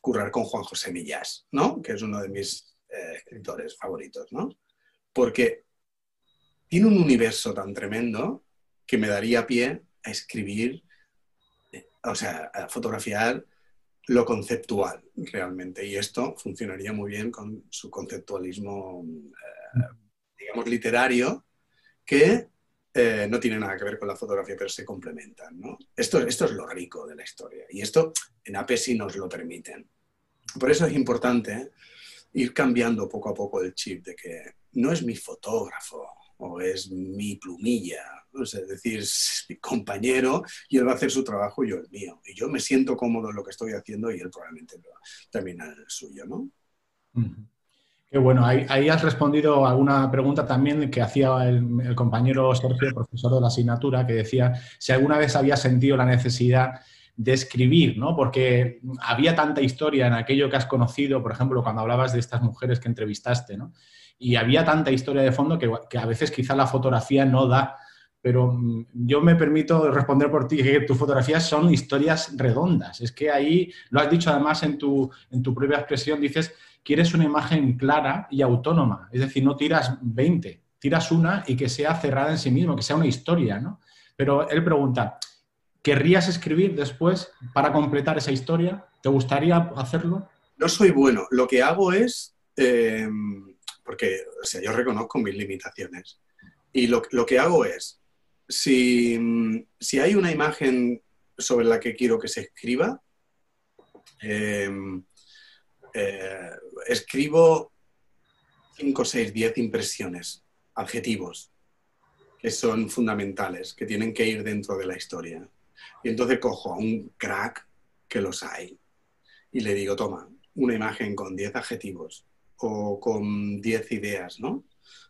currar con Juan José Millás, ¿no? que es uno de mis escritores favoritos, ¿no? porque tiene un universo tan tremendo que me daría pie a escribir o sea, fotografiar lo conceptual realmente. Y esto funcionaría muy bien con su conceptualismo, eh, digamos, literario, que eh, no tiene nada que ver con la fotografía, pero se complementan. ¿no? Esto, esto es lo rico de la historia. Y esto en APESI nos lo permiten. Por eso es importante ir cambiando poco a poco el chip de que no es mi fotógrafo o es mi plumilla es decir, es mi compañero y él va a hacer su trabajo y yo el mío. Y yo me siento cómodo en lo que estoy haciendo y él probablemente también el suyo, ¿no? Qué bueno, ahí, has respondido a alguna pregunta también que hacía el, compañero Sergio, profesor de la asignatura, que decía si alguna vez había sentido la necesidad de escribir, ¿no? Porque había tanta historia en aquello que has conocido, por ejemplo, cuando hablabas de estas mujeres que entrevistaste, ¿no? Y había tanta historia de fondo que, a veces quizá la fotografía no da pero mm, yo me permito responder por ti que tus fotografías son historias redondas. Es que ahí, lo has dicho además en tu, en tu propia expresión, dices, quieres una imagen clara y autónoma. Es decir, no tiras 20, tiras una y que sea cerrada en sí mismo, que sea una historia, ¿no? Pero él pregunta, ¿querrías escribir después para completar esa historia? ¿Te gustaría hacerlo? No soy bueno. Lo que hago es, eh, porque o sea, yo reconozco mis limitaciones, y lo, lo que hago es, si, hay una imagen sobre la que quiero que se escriba, em, eh, escribo 5, 6, 10 impresiones, adjetivos, que son fundamentales, que tienen que ir dentro de la historia. Y entonces cojo a un crack que los hay y le digo, toma, una imagen con 10 adjetivos o con 10 ideas, ¿no?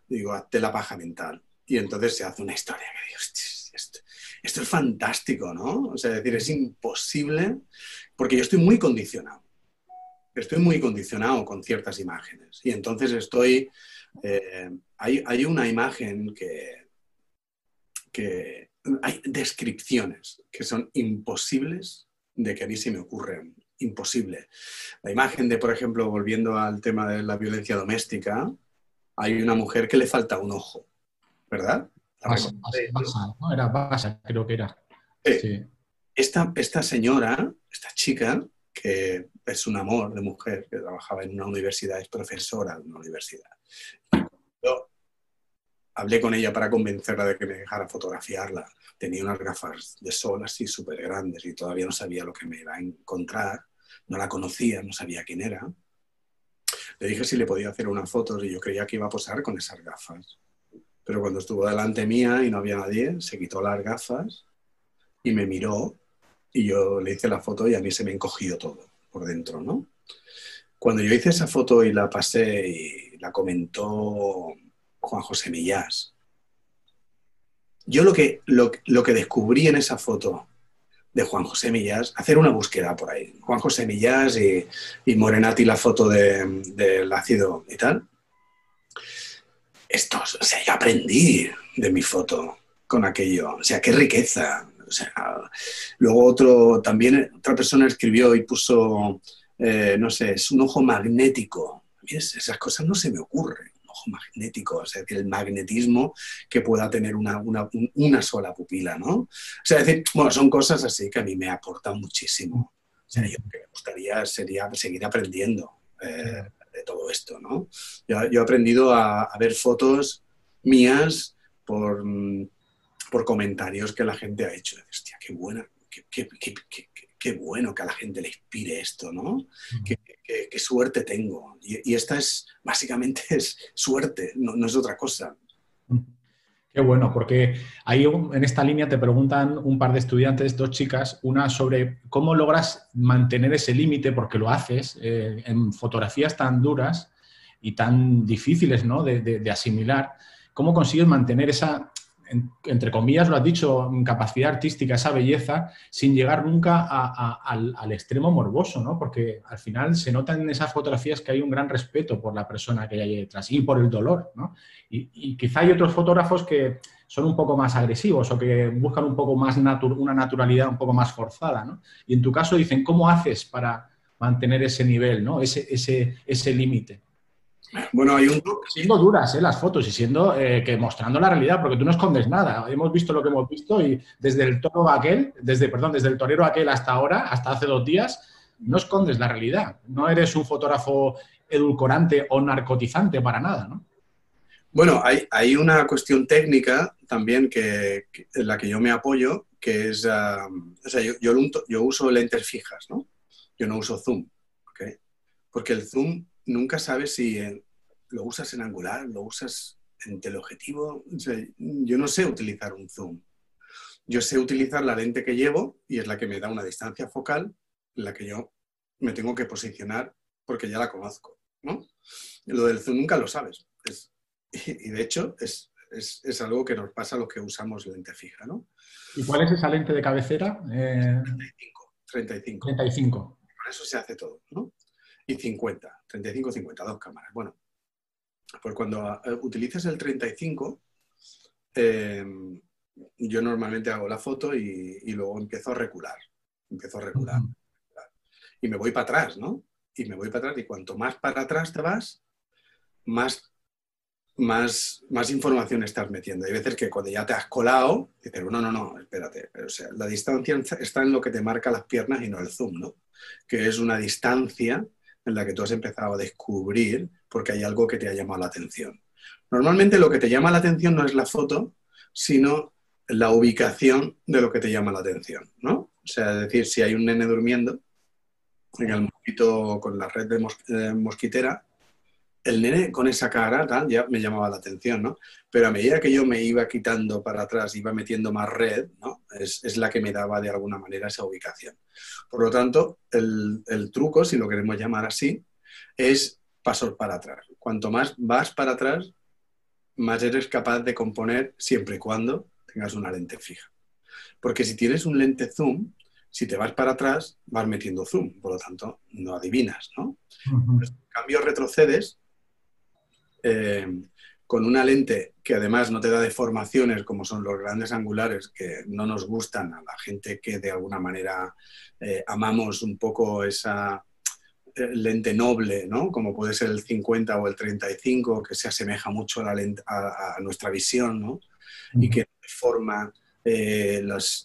Digo, hazte la paja mental. Y entonces se hace una historia esto, es fantástico, ¿no? O sea, es decir, es imposible, porque yo estoy muy condicionado. Estoy muy condicionado con ciertas imágenes. Y entonces estoy... Eh, hay, hay, una imagen que, que... Hay descripciones que son imposibles de que a mí se me ocurren imposible. La imagen de, por ejemplo, volviendo al tema de la violencia doméstica, hay una mujer que le falta un ojo, ¿verdad? ¿no? Era Basa, creo que era. Esta, esta señora, esta chica, que es un amor de mujer, que trabajaba en una universidad, es profesora de una universidad. Yo hablé con ella para convencerla de que me dejara fotografiarla. Tenía unas gafas de sol así súper grandes y todavía no sabía lo que me iba a encontrar. No la conocía, no sabía quién era. Le dije si le podía hacer una foto y yo creía que iba a posar con esas gafas. Pero cuando estuvo delante mía y no había nadie, se quitó las gafas y me miró y yo le hice la foto y a mí se me encogió todo por dentro, ¿no? Cuando yo hice esa foto y la pasé y la comentó Juan José Millás, yo lo que, lo, que descubrí en esa foto de Juan José Millás, hacer una búsqueda por ahí. Juan José Millás y, Morenati, la foto del de, ácido y tal. Esto, o sea, yo aprendí de mi foto con aquello. O sea, qué riqueza. Luego otro, también otra persona escribió y puso, eh, no sé, es un ojo magnético. Esas cosas no se me ocurren magnético, es decir, el magnetismo que pueda tener una, sola pupila, ¿no? O sea, es decir, bueno, son cosas así que a mí me aportan muchísimo. O sea, yo que me gustaría sería seguir aprendiendo eh, de todo esto, ¿no? Yo, he aprendido a, ver fotos mías por, por comentarios que la gente ha hecho. Hostia, qué buena, qué bueno que a la gente le inspire esto, ¿no? Qué, suerte tengo. Y, esta es, básicamente, es suerte, no, es otra cosa. Qué bueno, porque ahí en esta línea te preguntan un par de estudiantes, dos chicas, una sobre cómo logras mantener ese límite, porque lo haces eh, en fotografías tan duras y tan difíciles ¿no? de asimilar, ¿cómo consigues mantener esa, entre comillas lo has dicho, capacidad artística, esa belleza, sin llegar nunca al, extremo morboso, ¿no? Porque al final se nota en esas fotografías que hay un gran respeto por la persona que hay detrás y por el dolor, ¿no? Y, quizá hay otros fotógrafos que son un poco más agresivos o que buscan un poco más una naturalidad un poco más forzada, ¿no? Y en tu caso dicen, ¿cómo haces para mantener ese nivel, ¿no? Ese, ese, ese límite. Bueno, hay un... Siendo duras ¿eh? las fotos y siendo eh, que mostrando la realidad, porque tú no escondes nada. Hemos visto lo que hemos visto y desde el toro aquel, desde, perdón, desde el torero aquel hasta ahora, hasta hace dos días, no escondes la realidad. No eres un fotógrafo edulcorante o narcotizante para nada, ¿no? Bueno, hay, hay una cuestión técnica también que, en la que yo me apoyo, que es, o sea, yo, yo, yo, uso lentes fijas, ¿no? Yo no uso zoom, ¿ok? Porque el zoom nunca sabes si lo usas en angular, lo usas en teleobjetivo. yo no sé utilizar un zoom. Yo sé utilizar la lente que llevo y es la que me da una distancia focal en la que yo me tengo que posicionar porque ya la conozco. ¿no? Lo del zoom nunca lo sabes. y, de hecho es, algo que nos pasa a los que usamos lente fija. ¿no? ¿Y cuál es esa lente de cabecera? 35. 35. 35. Por eso se hace todo. ¿no? Y 50, 35, 50, dos cámaras. Bueno, pues cuando eh, utilizas el 35, em, yo normalmente hago la foto y, luego empiezo a recular, empiezo a recular. Y me voy para atrás, ¿no? Y me voy para atrás y cuanto más para atrás te vas, más, más, más información estás metiendo. Hay veces que cuando ya te has colado, dices, no, no, no, espérate. O sea, la distancia está en lo que te marca las piernas y no el zoom, ¿no? Que es una distancia en la que tú has empezado a descubrir porque hay algo que te ha llamado la atención. Normalmente lo que te llama la atención no es la foto, sino la ubicación de lo que te llama la atención, ¿no? O sea, es decir, si hay un nene durmiendo en el mosquito con la red de mosquitera, el nene con esa cara tal, ya me llamaba la atención, ¿no? Pero a medida que yo me iba quitando para atrás, iba metiendo más red, ¿no? Es, la que me daba de alguna manera esa ubicación. Por lo tanto, el, el truco, si lo queremos llamar así, es pasos para atrás. Cuanto más vas para atrás, más eres capaz de componer siempre y cuando tengas una lente fija. Porque si tienes un lente zoom, si te vas para atrás, vas metiendo zoom, por lo tanto, no adivinas, ¿no? En cambio, retrocedes eh, con una lente que además no te da deformaciones como son los grandes angulares que no nos gustan a la gente que de alguna manera eh, amamos un poco esa eh, lente noble, ¿no? como puede ser el 50 o el 35, que se asemeja mucho a, la a, nuestra visión ¿no? y que deforma eh, las,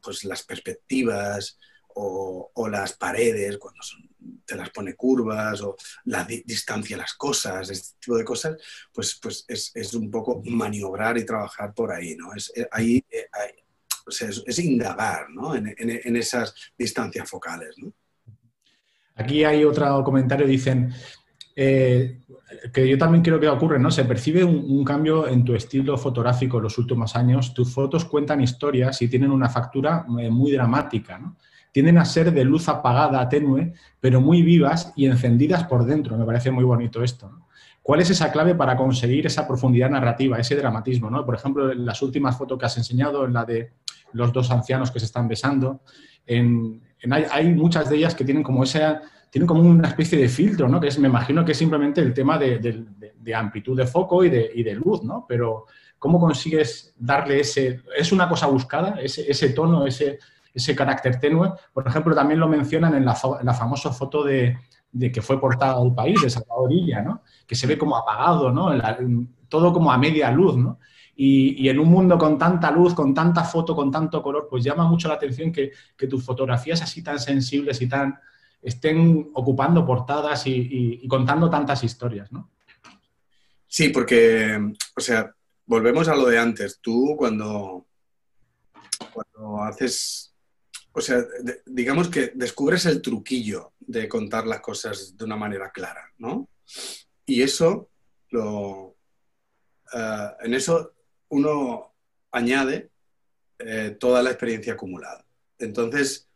pues las, perspectivas o, las paredes cuando te las pone curvas o la distancia a las cosas, este tipo de cosas, pues, pues es, un poco maniobrar y trabajar por ahí. ¿no? Es, eh, ahí, es, indagar ¿no? en, en, esas distancias focales. ¿no? Aquí hay otro comentario, dicen, eh, que yo también creo que ocurre, ¿no? Se percibe un, cambio en tu estilo fotográfico en los últimos años. Tus fotos cuentan historias y tienen una factura eh, muy dramática, ¿no? Tienden a ser de luz apagada, tenue, pero muy vivas y encendidas por dentro. Me parece muy bonito esto. ¿Cuál es esa clave para conseguir esa profundidad narrativa, ese dramatismo? ¿no? Por ejemplo, en las últimas fotos que has enseñado, en la de los dos ancianos que se están besando, hay, muchas de ellas que tienen como esa, tienen como una especie de filtro, ¿no? Que es, me imagino que es simplemente el tema de, amplitud de foco y de, luz, ¿no? Pero ¿cómo consigues darle ese, es una cosa buscada, ese, tono, ese, ese carácter tenue? Por ejemplo, también lo mencionan en la, famosa foto de, que fue portada del país, de Salvador Illa, ¿no? Que se ve como apagado, ¿no? todo como a media luz, ¿no? Y, en un mundo con tanta luz, con tanta foto, con tanto color, pues llama mucho la atención que, tus fotografías así tan sensibles y tan estén ocupando portadas y, contando tantas historias, ¿no? Sí, porque, o sea, volvemos a lo de antes. Tú cuando, cuando haces, o sea, digamos que descubres el truquillo de contar las cosas de una manera clara, ¿no? Y eso, lo, eh, en eso uno añade eh, toda la experiencia acumulada. Entonces,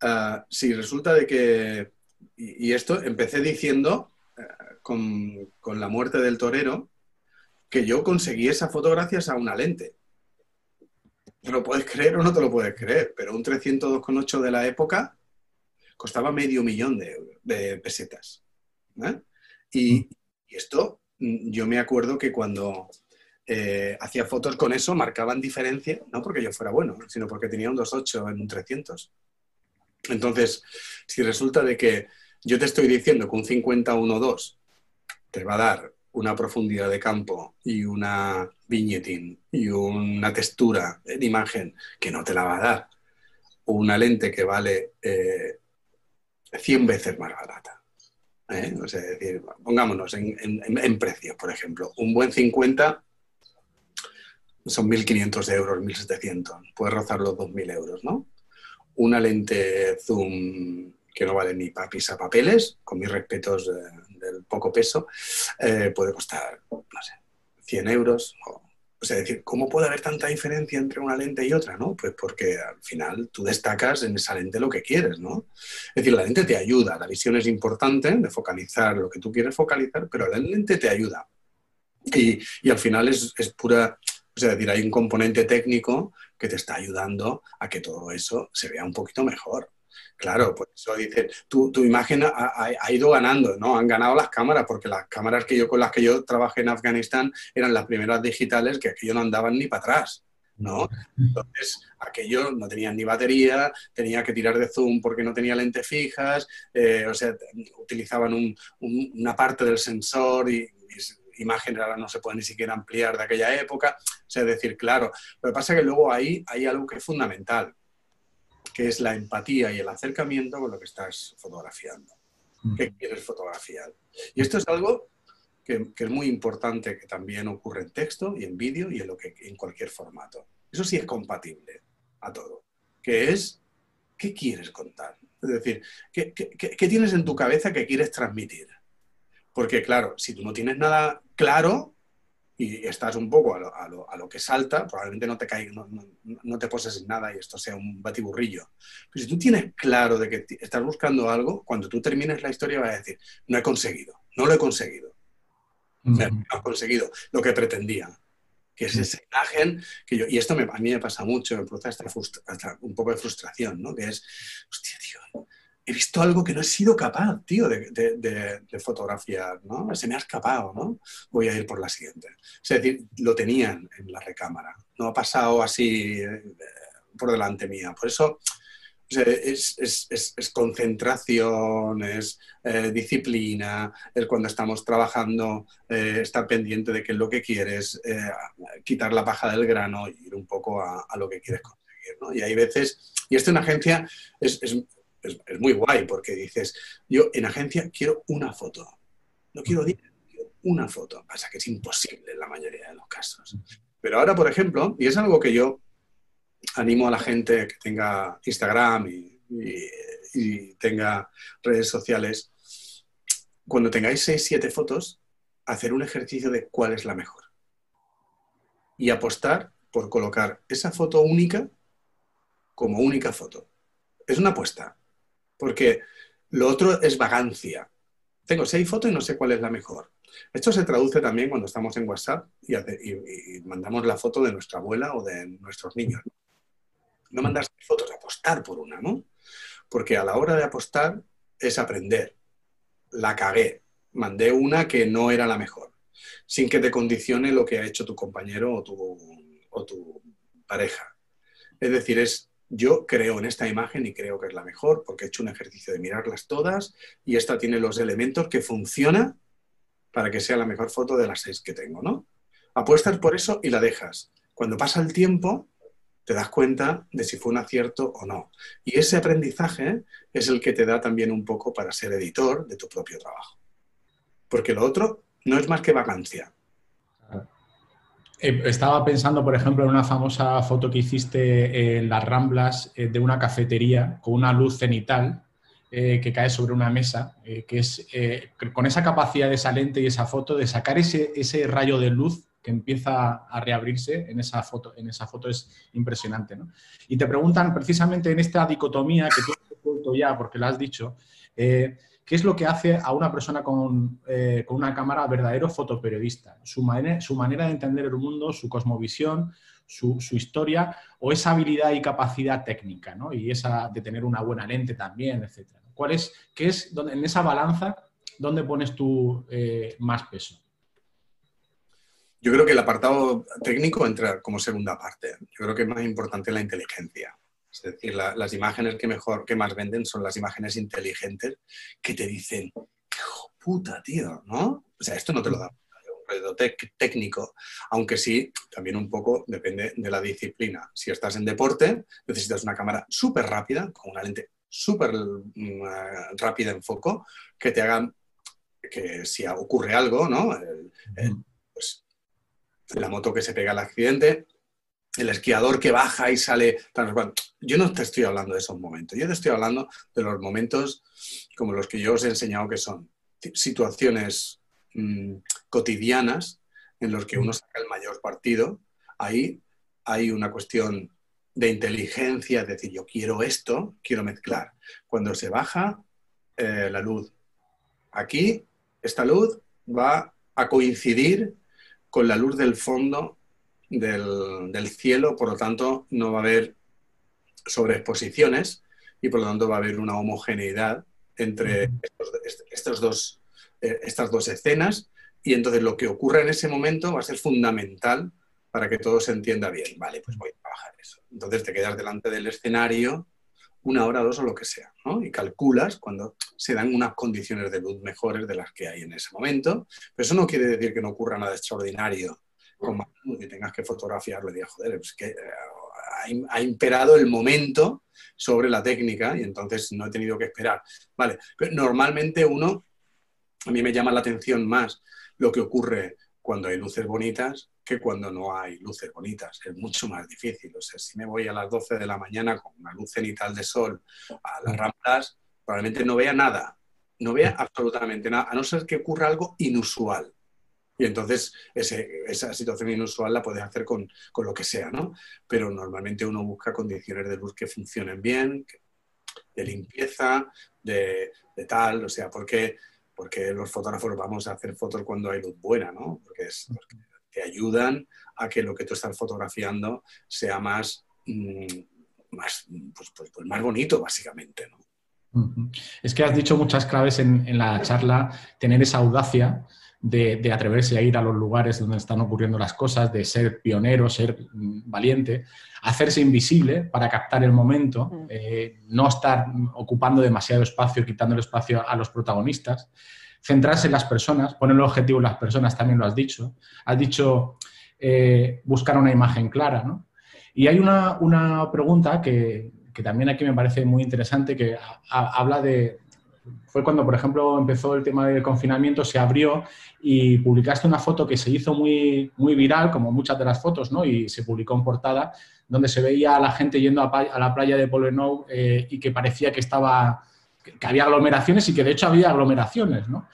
ah, si resulta de que, y, esto empecé diciendo eh, con, la muerte del torero, que yo conseguí esa foto gracias a una lente. ¿Te lo puedes creer o no te lo puedes creer? Pero un 302,8 de la época costaba medio millón de, pesetas. ¿eh? y, mm. esto, mm, yo me acuerdo que cuando eh, hacía fotos con eso, marcaban diferencia, no porque yo fuera bueno, sino porque tenía un 2.8 en un 300. Entonces, si resulta de que yo te estoy diciendo que un 50-1.2 te va a dar una profundidad de campo y una viñetín y una textura en imagen que no te la va a dar una lente que vale 100 eh, veces más barata. ¿eh? O sea, decir, pongámonos en, en, precios, por ejemplo. Un buen 50 son 1.500 euros, 1.700, puedes rozar los 2.000 euros, ¿no? Una lente zoom que no vale ni para pisar papeles, con mis respetos del poco peso, eh, puede costar, no sé, 100 euros. O, sea, decir, ¿cómo puede haber tanta diferencia entre una lente y otra? ¿no? Pues porque al final tú destacas en esa lente lo que quieres, ¿no? Es decir, la lente te ayuda, la visión es importante de focalizar lo que tú quieres focalizar, pero la lente te ayuda. Y, y al final es, es pura es decir, hay un componente técnico que te está ayudando a que todo eso se vea un poquito mejor. Claro, por eso dice, tu, imagen ha, ido ganando, ¿no? Han ganado las cámaras, porque las cámaras que yo, con las que yo trabajé en Afganistán eran las primeras digitales que aquello no andaban ni para atrás, ¿no? Entonces, aquello no tenían ni batería, tenía que tirar de zoom porque no tenía lentes fijas, eh, o sea, utilizaban una parte del sensor y imagen ahora no se puede ni siquiera ampliar de aquella época. es decir, claro, lo que pasa es que luego ahí hay algo que es fundamental, que es la empatía y el acercamiento con lo que estás fotografiando. Mm. ¿Qué quieres fotografiar? Y esto es algo que, es muy importante que también ocurre en texto y en vídeo y en, lo que, en cualquier formato. Eso sí es compatible a todo. Que es, ¿qué quieres contar? Es decir, ¿qué, qué tienes en tu cabeza que quieres transmitir? Porque claro, si tú no tienes nada claro, y estás un poco a lo, que salta, probablemente no te caiga, no, te poses en nada y esto sea un batiburrillo. Pero si tú tienes claro de que estás buscando algo, cuando tú termines la historia vas a decir, no he conseguido, no lo he conseguido. No he conseguido lo que pretendía. Que es esa imagen que yo, y esto a mí me pasa mucho, me produce hasta, un poco de frustración, ¿no? Que es, hostia, tío, he visto algo que no he sido capaz, tío, de, fotografiar, ¿no? Se me ha escapado, ¿no? Voy a ir por la siguiente. Es decir, lo tenían en la recámara, no ha pasado así eh, por delante mía. Por eso es, concentración, es eh, disciplina, es cuando estamos trabajando, eh, estar pendiente de qué es lo que quieres, quitar la paja del grano y ir un poco a, lo que quieres conseguir, ¿no? Y hay veces, y esto en agencia es, muy guay porque dices, yo en agencia quiero una foto, no quiero quiero una foto. Pasa que es imposible en la mayoría de los casos. Pero ahora, por ejemplo, y es algo que yo animo a la gente que tenga Instagram y, tenga redes sociales, cuando tengáis 6, 7 fotos, hacer un ejercicio de cuál es la mejor. Y apostar por colocar esa foto única como única foto. Es una apuesta. Porque lo otro es vagancia. Tengo seis fotos y no sé cuál es la mejor. Esto se traduce también cuando estamos en WhatsApp y, mandamos la foto de nuestra abuela o de nuestros niños. No mandar fotos, apostar por una, ¿no? Porque a la hora de apostar es aprender. La cagué. Mandé una que no era la mejor, sin que te condicione lo que ha hecho tu compañero o tu, o tu pareja. Es decir, es yo creo en esta imagen y creo que es la mejor porque he hecho un ejercicio de mirarlas todas y esta tiene los elementos que funciona para que sea la mejor foto de las seis que tengo, ¿no? Apuestas por eso y la dejas. Cuando pasa el tiempo, te das cuenta de si fue un acierto o no. Y ese aprendizaje es el que te da también un poco para ser editor de tu propio trabajo. Porque lo otro no es más que vacancia. Eh, estaba pensando, por ejemplo, en una famosa foto que hiciste en las Ramblas eh, de una cafetería con una luz cenital eh, que cae sobre una mesa, que es con esa capacidad de esa lente y esa foto de sacar ese, ese rayo de luz que empieza a reabrirse en esa foto, en esa foto es impresionante. Y te preguntan precisamente en esta dicotomía que tú has ya, porque lo has dicho, ¿Qué es lo que hace a una persona eh, con, una cámara verdadero fotoperiodista? Su, su, manera de entender el mundo, su cosmovisión, su, historia o esa habilidad y capacidad técnica, ¿no? Y esa de tener una buena lente también, etc. ¿Cuál es, qué es en esa balanza, dónde pones tú eh, más peso? Yo creo que el apartado técnico entra como segunda parte. Yo creo que es más importante la inteligencia. Es decir, las imágenes que mejor, que más venden son las imágenes inteligentes que te dicen, hijo puta, tío, ¿no? O sea, esto no te lo da un reto técnico, aunque sí, también un poco depende de la disciplina. Si estás en deporte, necesitas una cámara súper rápida, con una lente súper mm, rápida en foco, que te hagan que si ocurre algo, ¿no? pues, la moto que se pega al accidente, el esquiador que baja y sale. Yo no te estoy hablando de esos momentos, yo te estoy hablando de los momentos como los que yo os he enseñado que son situaciones mm, cotidianas en los que uno saca el mayor partido. Ahí hay una cuestión de inteligencia, es decir, yo quiero esto, quiero mezclar. Cuando se baja eh, la luz, aquí esta luz va a coincidir con la luz del fondo del, cielo, por lo tanto no va a haber sobreexposiciones y por lo tanto va a haber una homogeneidad entre estos, dos, eh, estas dos escenas y entonces lo que ocurre en ese momento va a ser fundamental para que todo se entienda bien. Vale, pues voy a trabajar eso. Entonces te quedas delante del escenario una hora, dos o lo que sea, ¿no? Y calculas cuando se dan unas condiciones de luz mejores de las que hay en ese momento. Pero eso no quiere decir que no ocurra nada extraordinario que tengas que fotografiarlo y joder, es que eh, ha, imperado el momento sobre la técnica y entonces no he tenido que esperar. Vale, pero normalmente uno, a mí me llama la atención más lo que ocurre cuando hay luces bonitas que cuando no hay luces bonitas. Es mucho más difícil. O sea, si me voy a las 12 de la mañana con una luz cenital de sol a las ramplas, probablemente no vea nada. No vea absolutamente nada, a no ser que ocurra algo inusual. Y entonces esa situación inusual la puedes hacer con, lo que sea, ¿no? Pero normalmente uno busca condiciones de luz que funcionen bien, de limpieza, de, tal, o sea, porque, porque los fotógrafos vamos a hacer fotos cuando hay luz buena, ¿no? Porque, es, porque te ayudan a que lo que tú estás fotografiando sea más, mm, más, pues, pues, pues, más bonito, básicamente, ¿no? Es que has dicho muchas claves en, la charla, tener esa audacia de, atreverse a ir a los lugares donde están ocurriendo las cosas, de ser pionero, ser mm, valiente, hacerse invisible para captar el momento, eh, no estar ocupando demasiado espacio, quitando el espacio a los protagonistas, centrarse en las personas, poner el objetivo en las personas, también lo has dicho. Has dicho eh, buscar una imagen clara, ¿no? Y hay una, una pregunta que, que también aquí me parece muy interesante, que habla de, fue cuando, por ejemplo, empezó el tema del confinamiento, se abrió y publicaste una foto que se hizo muy, muy viral, como muchas de las fotos, ¿no? Y se publicó en portada, donde se veía a la gente yendo a, la playa de Polenou eh, y que parecía que estaba, que había aglomeraciones y que de hecho había aglomeraciones, ¿no?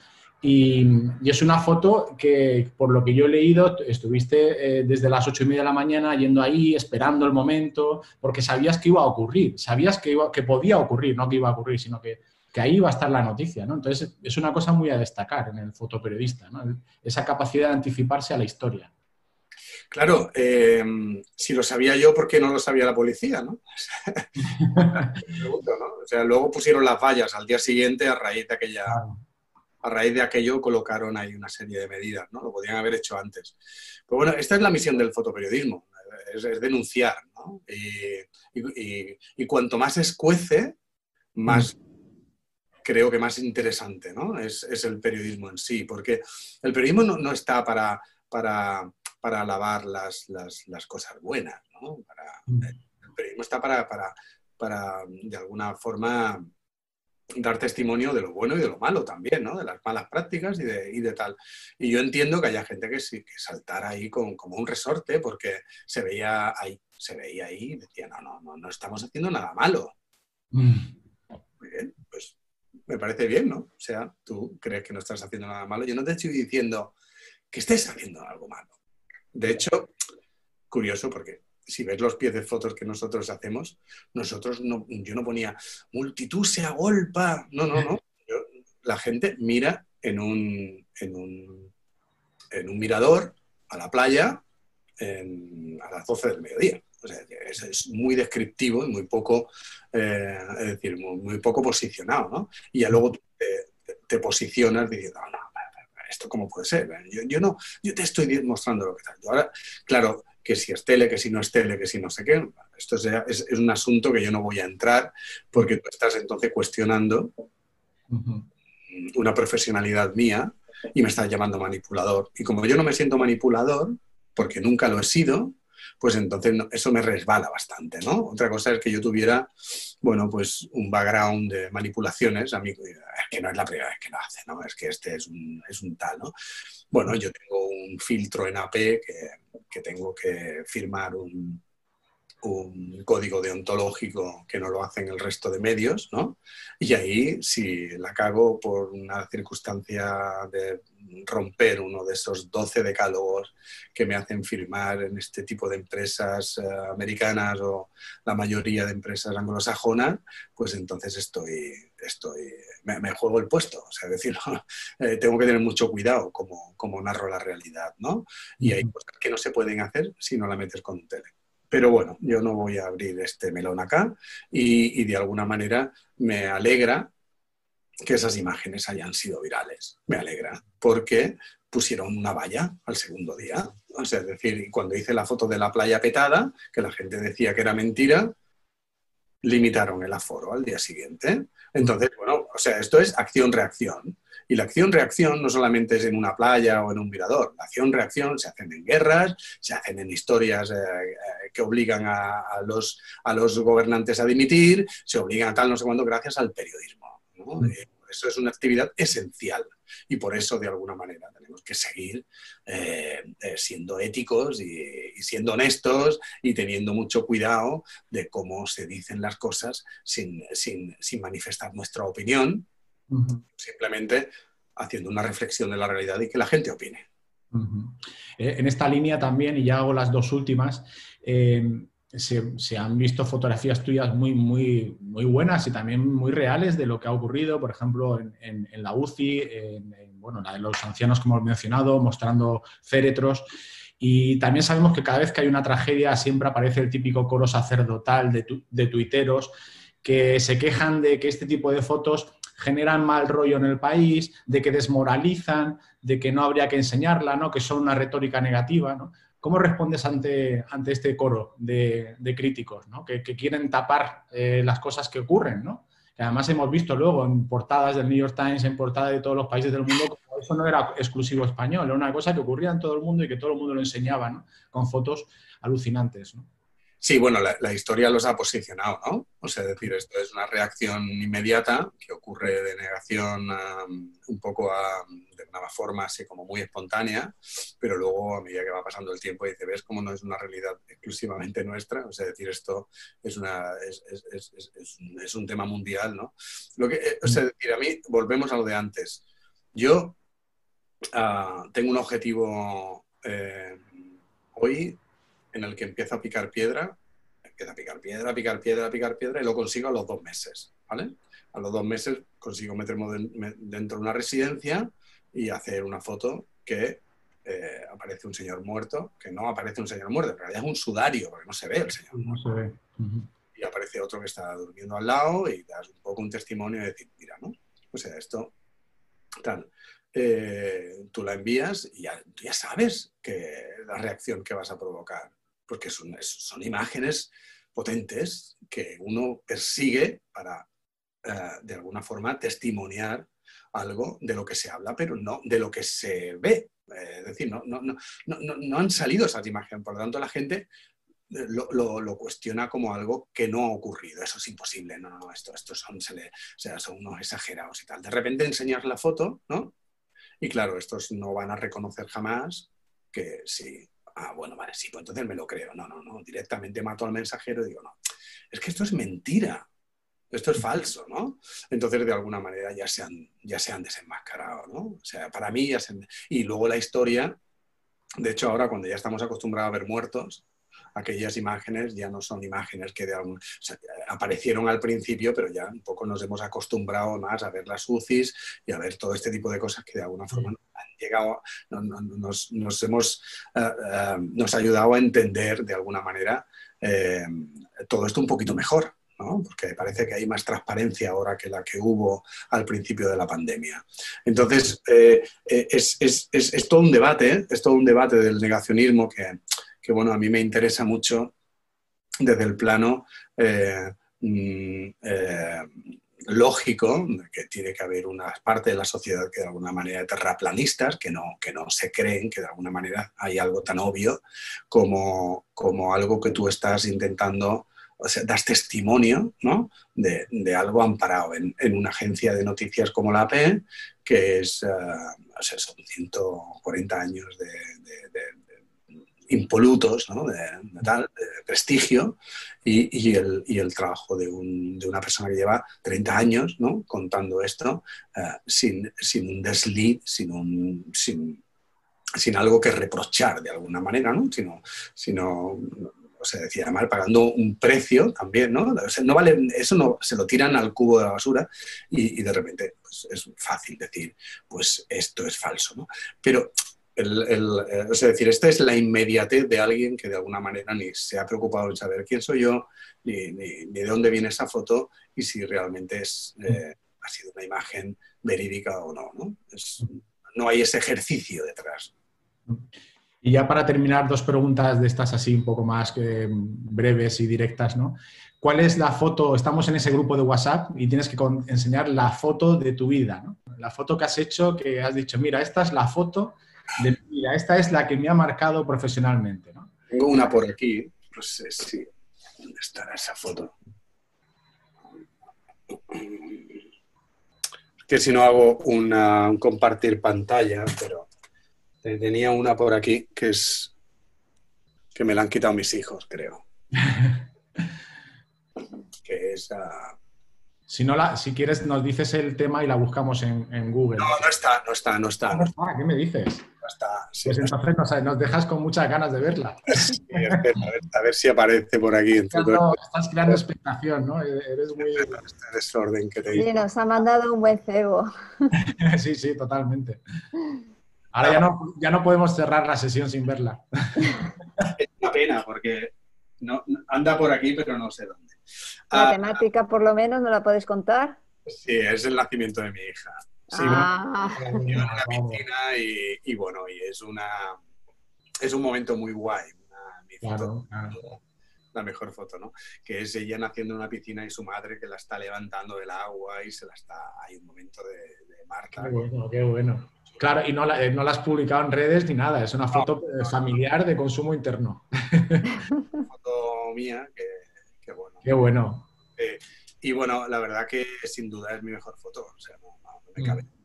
Y, es una foto que, por lo que yo he leído, estuviste eh, desde las ocho y media de la mañana yendo ahí, esperando el momento, porque sabías que iba a ocurrir, sabías que, iba, que podía ocurrir, no que iba a ocurrir, sino que, ahí iba a estar la noticia. ¿no? Entonces, es una cosa muy a destacar en el fotoperiodista, ¿no? esa capacidad de anticiparse a la historia. Claro, eh, si lo sabía yo, ¿por qué no lo sabía la policía? ¿no? O sea, luego pusieron las vallas al día siguiente a raíz de aquella a raíz de aquello colocaron ahí una serie de medidas, ¿no? Lo podían haber hecho antes. Pero bueno, esta es la misión del fotoperiodismo, es, denunciar, ¿no? Y, cuanto más escuece, más creo que más interesante, ¿no? Es, el periodismo en sí, porque el periodismo no, está para, para, para alabar las, las, cosas buenas, ¿no? Mm. el periodismo está para, para, para, de alguna forma, dar testimonio de lo bueno y de lo malo también, ¿no? De las malas prácticas y de, y de tal. Y yo entiendo que haya gente que sí, que saltara ahí con, como un resorte porque se veía ahí, se veía ahí y decía, no, no, no, no estamos haciendo nada malo. Mm. Muy bien, pues me parece bien, ¿no? O sea, tú crees que no estás haciendo nada malo. Yo no te estoy diciendo que estés haciendo algo malo. De hecho, curioso porque si ves los pies de fotos que nosotros hacemos, nosotros no, yo no ponía multitud se agolpa. No, no, no. la gente mira en un, en un, en un mirador a la playa a las 12 del mediodía. O sea, es, muy descriptivo y muy poco, eh, es decir, muy, poco posicionado, ¿no? Y ya luego te, posicionas diciendo, no, no, esto cómo puede ser. Yo, yo, no, yo te estoy mostrando lo que tal. Ahora, claro, que si es tele, que si no es tele, que si no sé qué. Esto es, un asunto que yo no voy a entrar porque tú estás entonces cuestionando una profesionalidad mía y me estás llamando manipulador. Y como yo no me siento manipulador, porque nunca lo he sido, pues entonces eso me resbala bastante, ¿no? Otra cosa es que yo tuviera, bueno, pues un background de manipulaciones, a mí, es que no es la primera vez que lo hace, ¿no? Es que este es un, es un tal, ¿no? Bueno, yo tengo un filtro en AP que, tengo que firmar un, código deontológico que no lo hacen el resto de medios, ¿no? Y ahí, si la cago por una circunstancia de romper uno de esos 12 decálogos que me hacen firmar en este tipo de empresas eh, americanas o la mayoría de empresas anglosajonas, pues entonces estoy, estoy me, juego el puesto. O sea, decir, eh, tengo que tener mucho cuidado como, como narro la realidad, ¿no? Y hay cosas que no se pueden hacer si no la metes con tele. Pero bueno, yo no voy a abrir este melón acá y, de alguna manera me alegra que esas imágenes hayan sido virales. Me alegra, porque pusieron una valla al segundo día. O sea, es decir, cuando hice la foto de la playa petada, que la gente decía que era mentira, limitaron el aforo al día siguiente. Entonces, bueno, o sea, esto es acción-reacción. Y la acción-reacción no solamente es en una playa o en un mirador. La acción-reacción se hacen en guerras, se hacen en historias eh, eh, que obligan a, los, a los gobernantes a dimitir, se obligan a tal, no sé cuándo, gracias al periodismo. ¿no? Mm. Eh, eso es una actividad esencial y por eso, de alguna manera, tenemos que seguir eh, eh, siendo éticos y, siendo honestos y teniendo mucho cuidado de cómo se dicen las cosas sin, manifestar nuestra opinión, simplemente haciendo una reflexión de la realidad y que la gente opine. Eh, en esta línea también, y ya hago las dos últimas, eh, se, han visto fotografías tuyas muy, muy, muy buenas y también muy reales de lo que ha ocurrido, por ejemplo, en, la UCI, en, bueno, la de los ancianos que hemos mencionado, mostrando féretros. Y también sabemos que cada vez que hay una tragedia siempre aparece el típico coro sacerdotal de, tuiteros que se quejan de que este tipo de fotos generan mal rollo en el país, de que desmoralizan, de que no habría que enseñarla, ¿no? que son una retórica negativa. ¿Cómo respondes ante, ante este coro de, críticos ¿no? que, quieren tapar eh, las cosas que ocurren? ¿no? Que además hemos visto luego en portadas del New York Times, en portadas de todos los países del mundo, que eso no era exclusivo español, era una cosa que ocurría en todo el mundo y que todo el mundo lo enseñaba, ¿no? con fotos alucinantes. ¿no? Sí, bueno, la, historia los ha posicionado, ¿no? O sea, decir, esto es una reacción inmediata que ocurre de negación un poco de una forma así como muy espontánea, pero luego a medida que va pasando el tiempo dice, ¿ves cómo no es una realidad exclusivamente nuestra? O sea, decir, esto es, una, es, un tema mundial, ¿no? Lo que, o sea, decir, a mí, volvemos a lo de antes. Yo uh, tengo un objetivo eh, hoy en el que empiezo a picar piedra, empieza a picar piedra, picar piedra, picar piedra y lo consigo a los dos meses, ¿vale? A los dos meses consigo meterme dentro de una residencia y hacer una foto que eh, aparece un señor muerto, que no aparece un señor muerto, en realidad es un sudario, porque no se ve el señor No se ve. Y aparece otro que está durmiendo al lado y das un poco un testimonio de decir, mira, ¿no? O sea, esto, tal. Eh, tú la envías y ya, ya sabes que la reacción que vas a provocar porque son, imágenes potentes que uno persigue para, eh, de alguna forma, testimoniar algo de lo que se habla, pero no de lo que se ve. Eh, es decir, no, no, no, no, han salido esas imágenes, por lo tanto la gente eh, lo, lo, cuestiona como algo que no ha ocurrido. Eso es imposible. No, no, esto, esto son, se le, son unos exagerados y tal. De repente enseñar la foto, ¿no? Y claro, estos no van a reconocer jamás que sí, Ah, bueno, vale, sí, pues entonces me lo creo. No, no, no, directamente mato al mensajero y digo, no, es que esto es mentira, esto es falso, ¿no? Entonces, de alguna manera ya se han, ya se han desenmascarado, ¿no? O sea, para mí ya se Y luego la historia, de hecho, ahora cuando ya estamos acostumbrados a ver muertos, aquellas imágenes ya no son imágenes que de algún, aparecieron al principio, pero ya un poco nos hemos acostumbrado más a ver las UCIs y a ver todo este tipo de cosas que de alguna forma han llegado, nos, nos, hemos, eh, eh, nos ha ayudado a entender de alguna manera eh, todo esto un poquito mejor. porque parece que hay más transparencia ahora que la que hubo al principio de la pandemia. Entonces, es, es, es, es, todo un debate, es todo un debate del negacionismo que, que bueno, a mí me interesa mucho desde el plano eh, mm, eh, lógico, que tiene que haber una parte de la sociedad que de alguna manera terraplanistas, que no, que no se creen que de alguna manera hay algo tan obvio como, como algo que tú estás intentando, o sea, das testimonio ¿no? de, de, algo amparado en, en, una agencia de noticias como la AP, que es, o sea, son 140 años de, impolutos, de, tal, prestigio, y, el, trabajo de, una persona que lleva 30 años contando esto eh, sin, un desliz, sin, un, sin, sin, algo que reprochar de alguna manera, ¿no? sino, sino o sea, decía mal, pagando un precio también, ¿no? no vale, eso no, se lo tiran al cubo de la basura y, de repente pues, es fácil decir, pues esto es falso, ¿no? Pero el, eh, es decir, esta es la inmediatez de alguien que de alguna manera ni se ha preocupado en saber quién soy yo, ni, de dónde viene esa foto y si realmente es, eh, ha sido una imagen verídica o no. ¿no? no hay ese ejercicio detrás. Y ya para terminar, dos preguntas de estas así un poco más eh, breves y directas, ¿no? ¿Cuál es la foto? Estamos en ese grupo de WhatsApp y tienes que enseñar la foto de tu vida, ¿no? La foto que has hecho, que has dicho, mira, esta es la foto mira, esta es la que me ha marcado profesionalmente. ¿no? Tengo una por aquí, no sé si. ¿Dónde estará esa foto? que si no hago una, un compartir pantalla, pero tenía una por aquí que es que me la han quitado mis hijos, creo. que es Si, no la, si quieres, nos dices el tema y la buscamos en, Google. No, no está, no está, no está. No está, ¿qué me dices? No está. pues entonces nos, dejas con muchas ganas de verla. Sí, a, ver, si aparece por aquí. En estás creando expectación, ¿no? Eres muy... Este desorden que te Sí, nos ha mandado un buen cebo. sí, sí, totalmente. Ahora ya no, ya no podemos cerrar la sesión sin verla. Es una pena porque no, anda por aquí, pero no sé dónde. La ah, temática, por lo menos, ¿no la puedes contar? Sí, es el nacimiento de mi hija. Sí, ah. en una piscina y, bueno, y es una es un momento muy guay. La mejor foto, ¿no? Que es ella naciendo en una piscina y su madre que la está levantando del agua y se la está. Hay un momento de, de marca. Qué bueno, qué bueno. Claro, y no la, eh, no la has publicado en redes ni nada, es una foto familiar de consumo interno. Una foto mía que Qué bueno. Eh, y bueno, la verdad que sin duda es mi mejor foto. O sea, no, me cabe. Mm.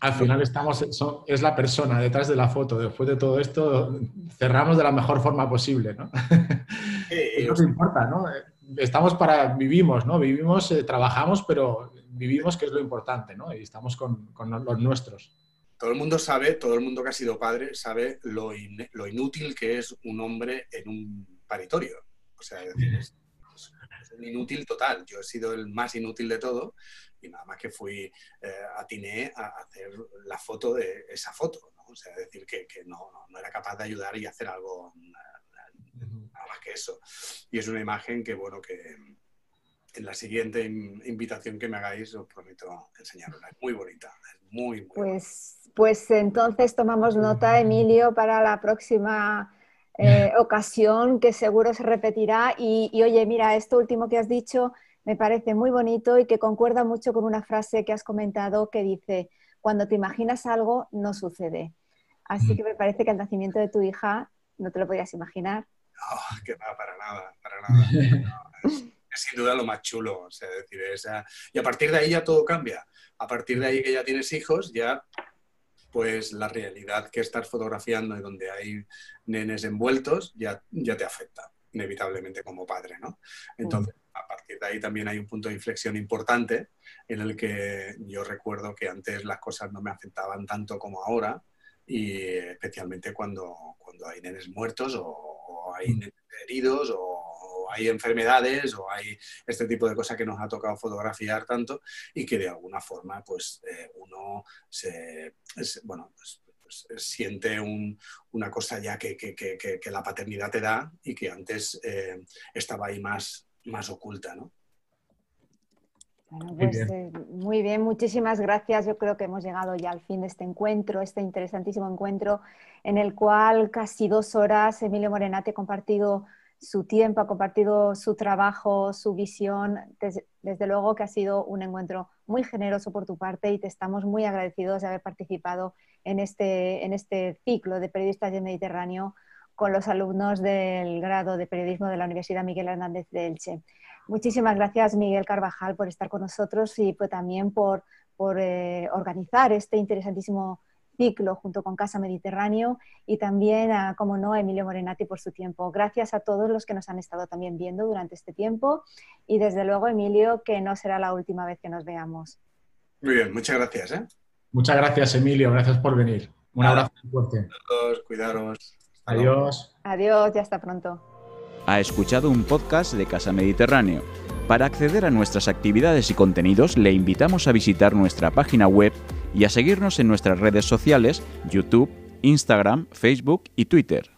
Al final estamos, es la persona detrás de la foto. Después de todo esto, cerramos de la mejor forma posible, ¿no? no nos importa, ¿no? Estamos para, vivimos, ¿no? Vivimos, eh, trabajamos, pero vivimos, que es lo importante, ¿no? Y estamos con, con, los nuestros. Todo el mundo sabe, todo el mundo que ha sido padre, sabe lo, lo inútil que es un hombre en un paritorio. O sea, es decir, inútil total. Yo he sido el más inútil de todo y nada más que fui, eh, atiné a hacer la foto de esa foto. ¿no? O sea, decir que, no, no, era capaz de ayudar y hacer algo nada más que eso. Y es una imagen que, bueno, que en la siguiente invitación que me hagáis os prometo enseñarla. Es muy bonita, es muy, muy pues, pues entonces tomamos nota, Emilio, para la próxima eh, ocasión que seguro se repetirá. Y, oye, mira, esto último que has dicho me parece muy bonito y que concuerda mucho con una frase que has comentado que dice, cuando te imaginas algo, no sucede. Así que me parece que el nacimiento de tu hija no te lo podías imaginar. No, que va, para nada, para nada. es, sin duda lo más chulo. O sea, decir, esa... Y a partir de ahí ya todo cambia. A partir de ahí que ya tienes hijos, ya pues la realidad que estás fotografiando y donde hay nenes envueltos ya, ya te afecta inevitablemente como padre, ¿no? Entonces, a partir de ahí también hay un punto de inflexión importante en el que yo recuerdo que antes las cosas no me afectaban tanto como ahora y especialmente cuando, cuando hay nenes muertos o, o hay nenes heridos o hay enfermedades o hay este tipo de cosas que nos ha tocado fotografiar tanto y que de alguna forma pues eh, uno se, bueno, pues, pues, siente una cosa ya que, la paternidad te da y que antes eh, estaba ahí más, más oculta, ¿no? Pues, eh, muy bien, muchísimas gracias. Yo creo que hemos llegado ya al fin de este encuentro, este interesantísimo encuentro en el cual casi dos horas Emilio Morenate ha compartido su tiempo, ha compartido su trabajo, su visión. Desde, luego que ha sido un encuentro muy generoso por tu parte y te estamos muy agradecidos de haber participado en este, en este ciclo de periodistas del Mediterráneo con los alumnos del grado de periodismo de la Universidad Miguel Hernández de Elche. Muchísimas gracias, Miguel Carvajal, por estar con nosotros y pues, también por, por eh, organizar este interesantísimo ciclo junto con Casa Mediterráneo y también, a, como no, a Emilio Morenati por su tiempo. Gracias a todos los que nos han estado también viendo durante este tiempo y desde luego, Emilio, que no será la última vez que nos veamos. Muy bien, muchas gracias. ¿eh? Muchas gracias, Emilio. Gracias por venir. Un abrazo fuerte. Todos, cuidaros. Adiós. Adiós y hasta pronto. Ha escuchado un podcast de Casa Mediterráneo. Para acceder a nuestras actividades y contenidos, le invitamos a visitar nuestra página web y a seguirnos en nuestras redes sociales, YouTube, Instagram, Facebook y Twitter.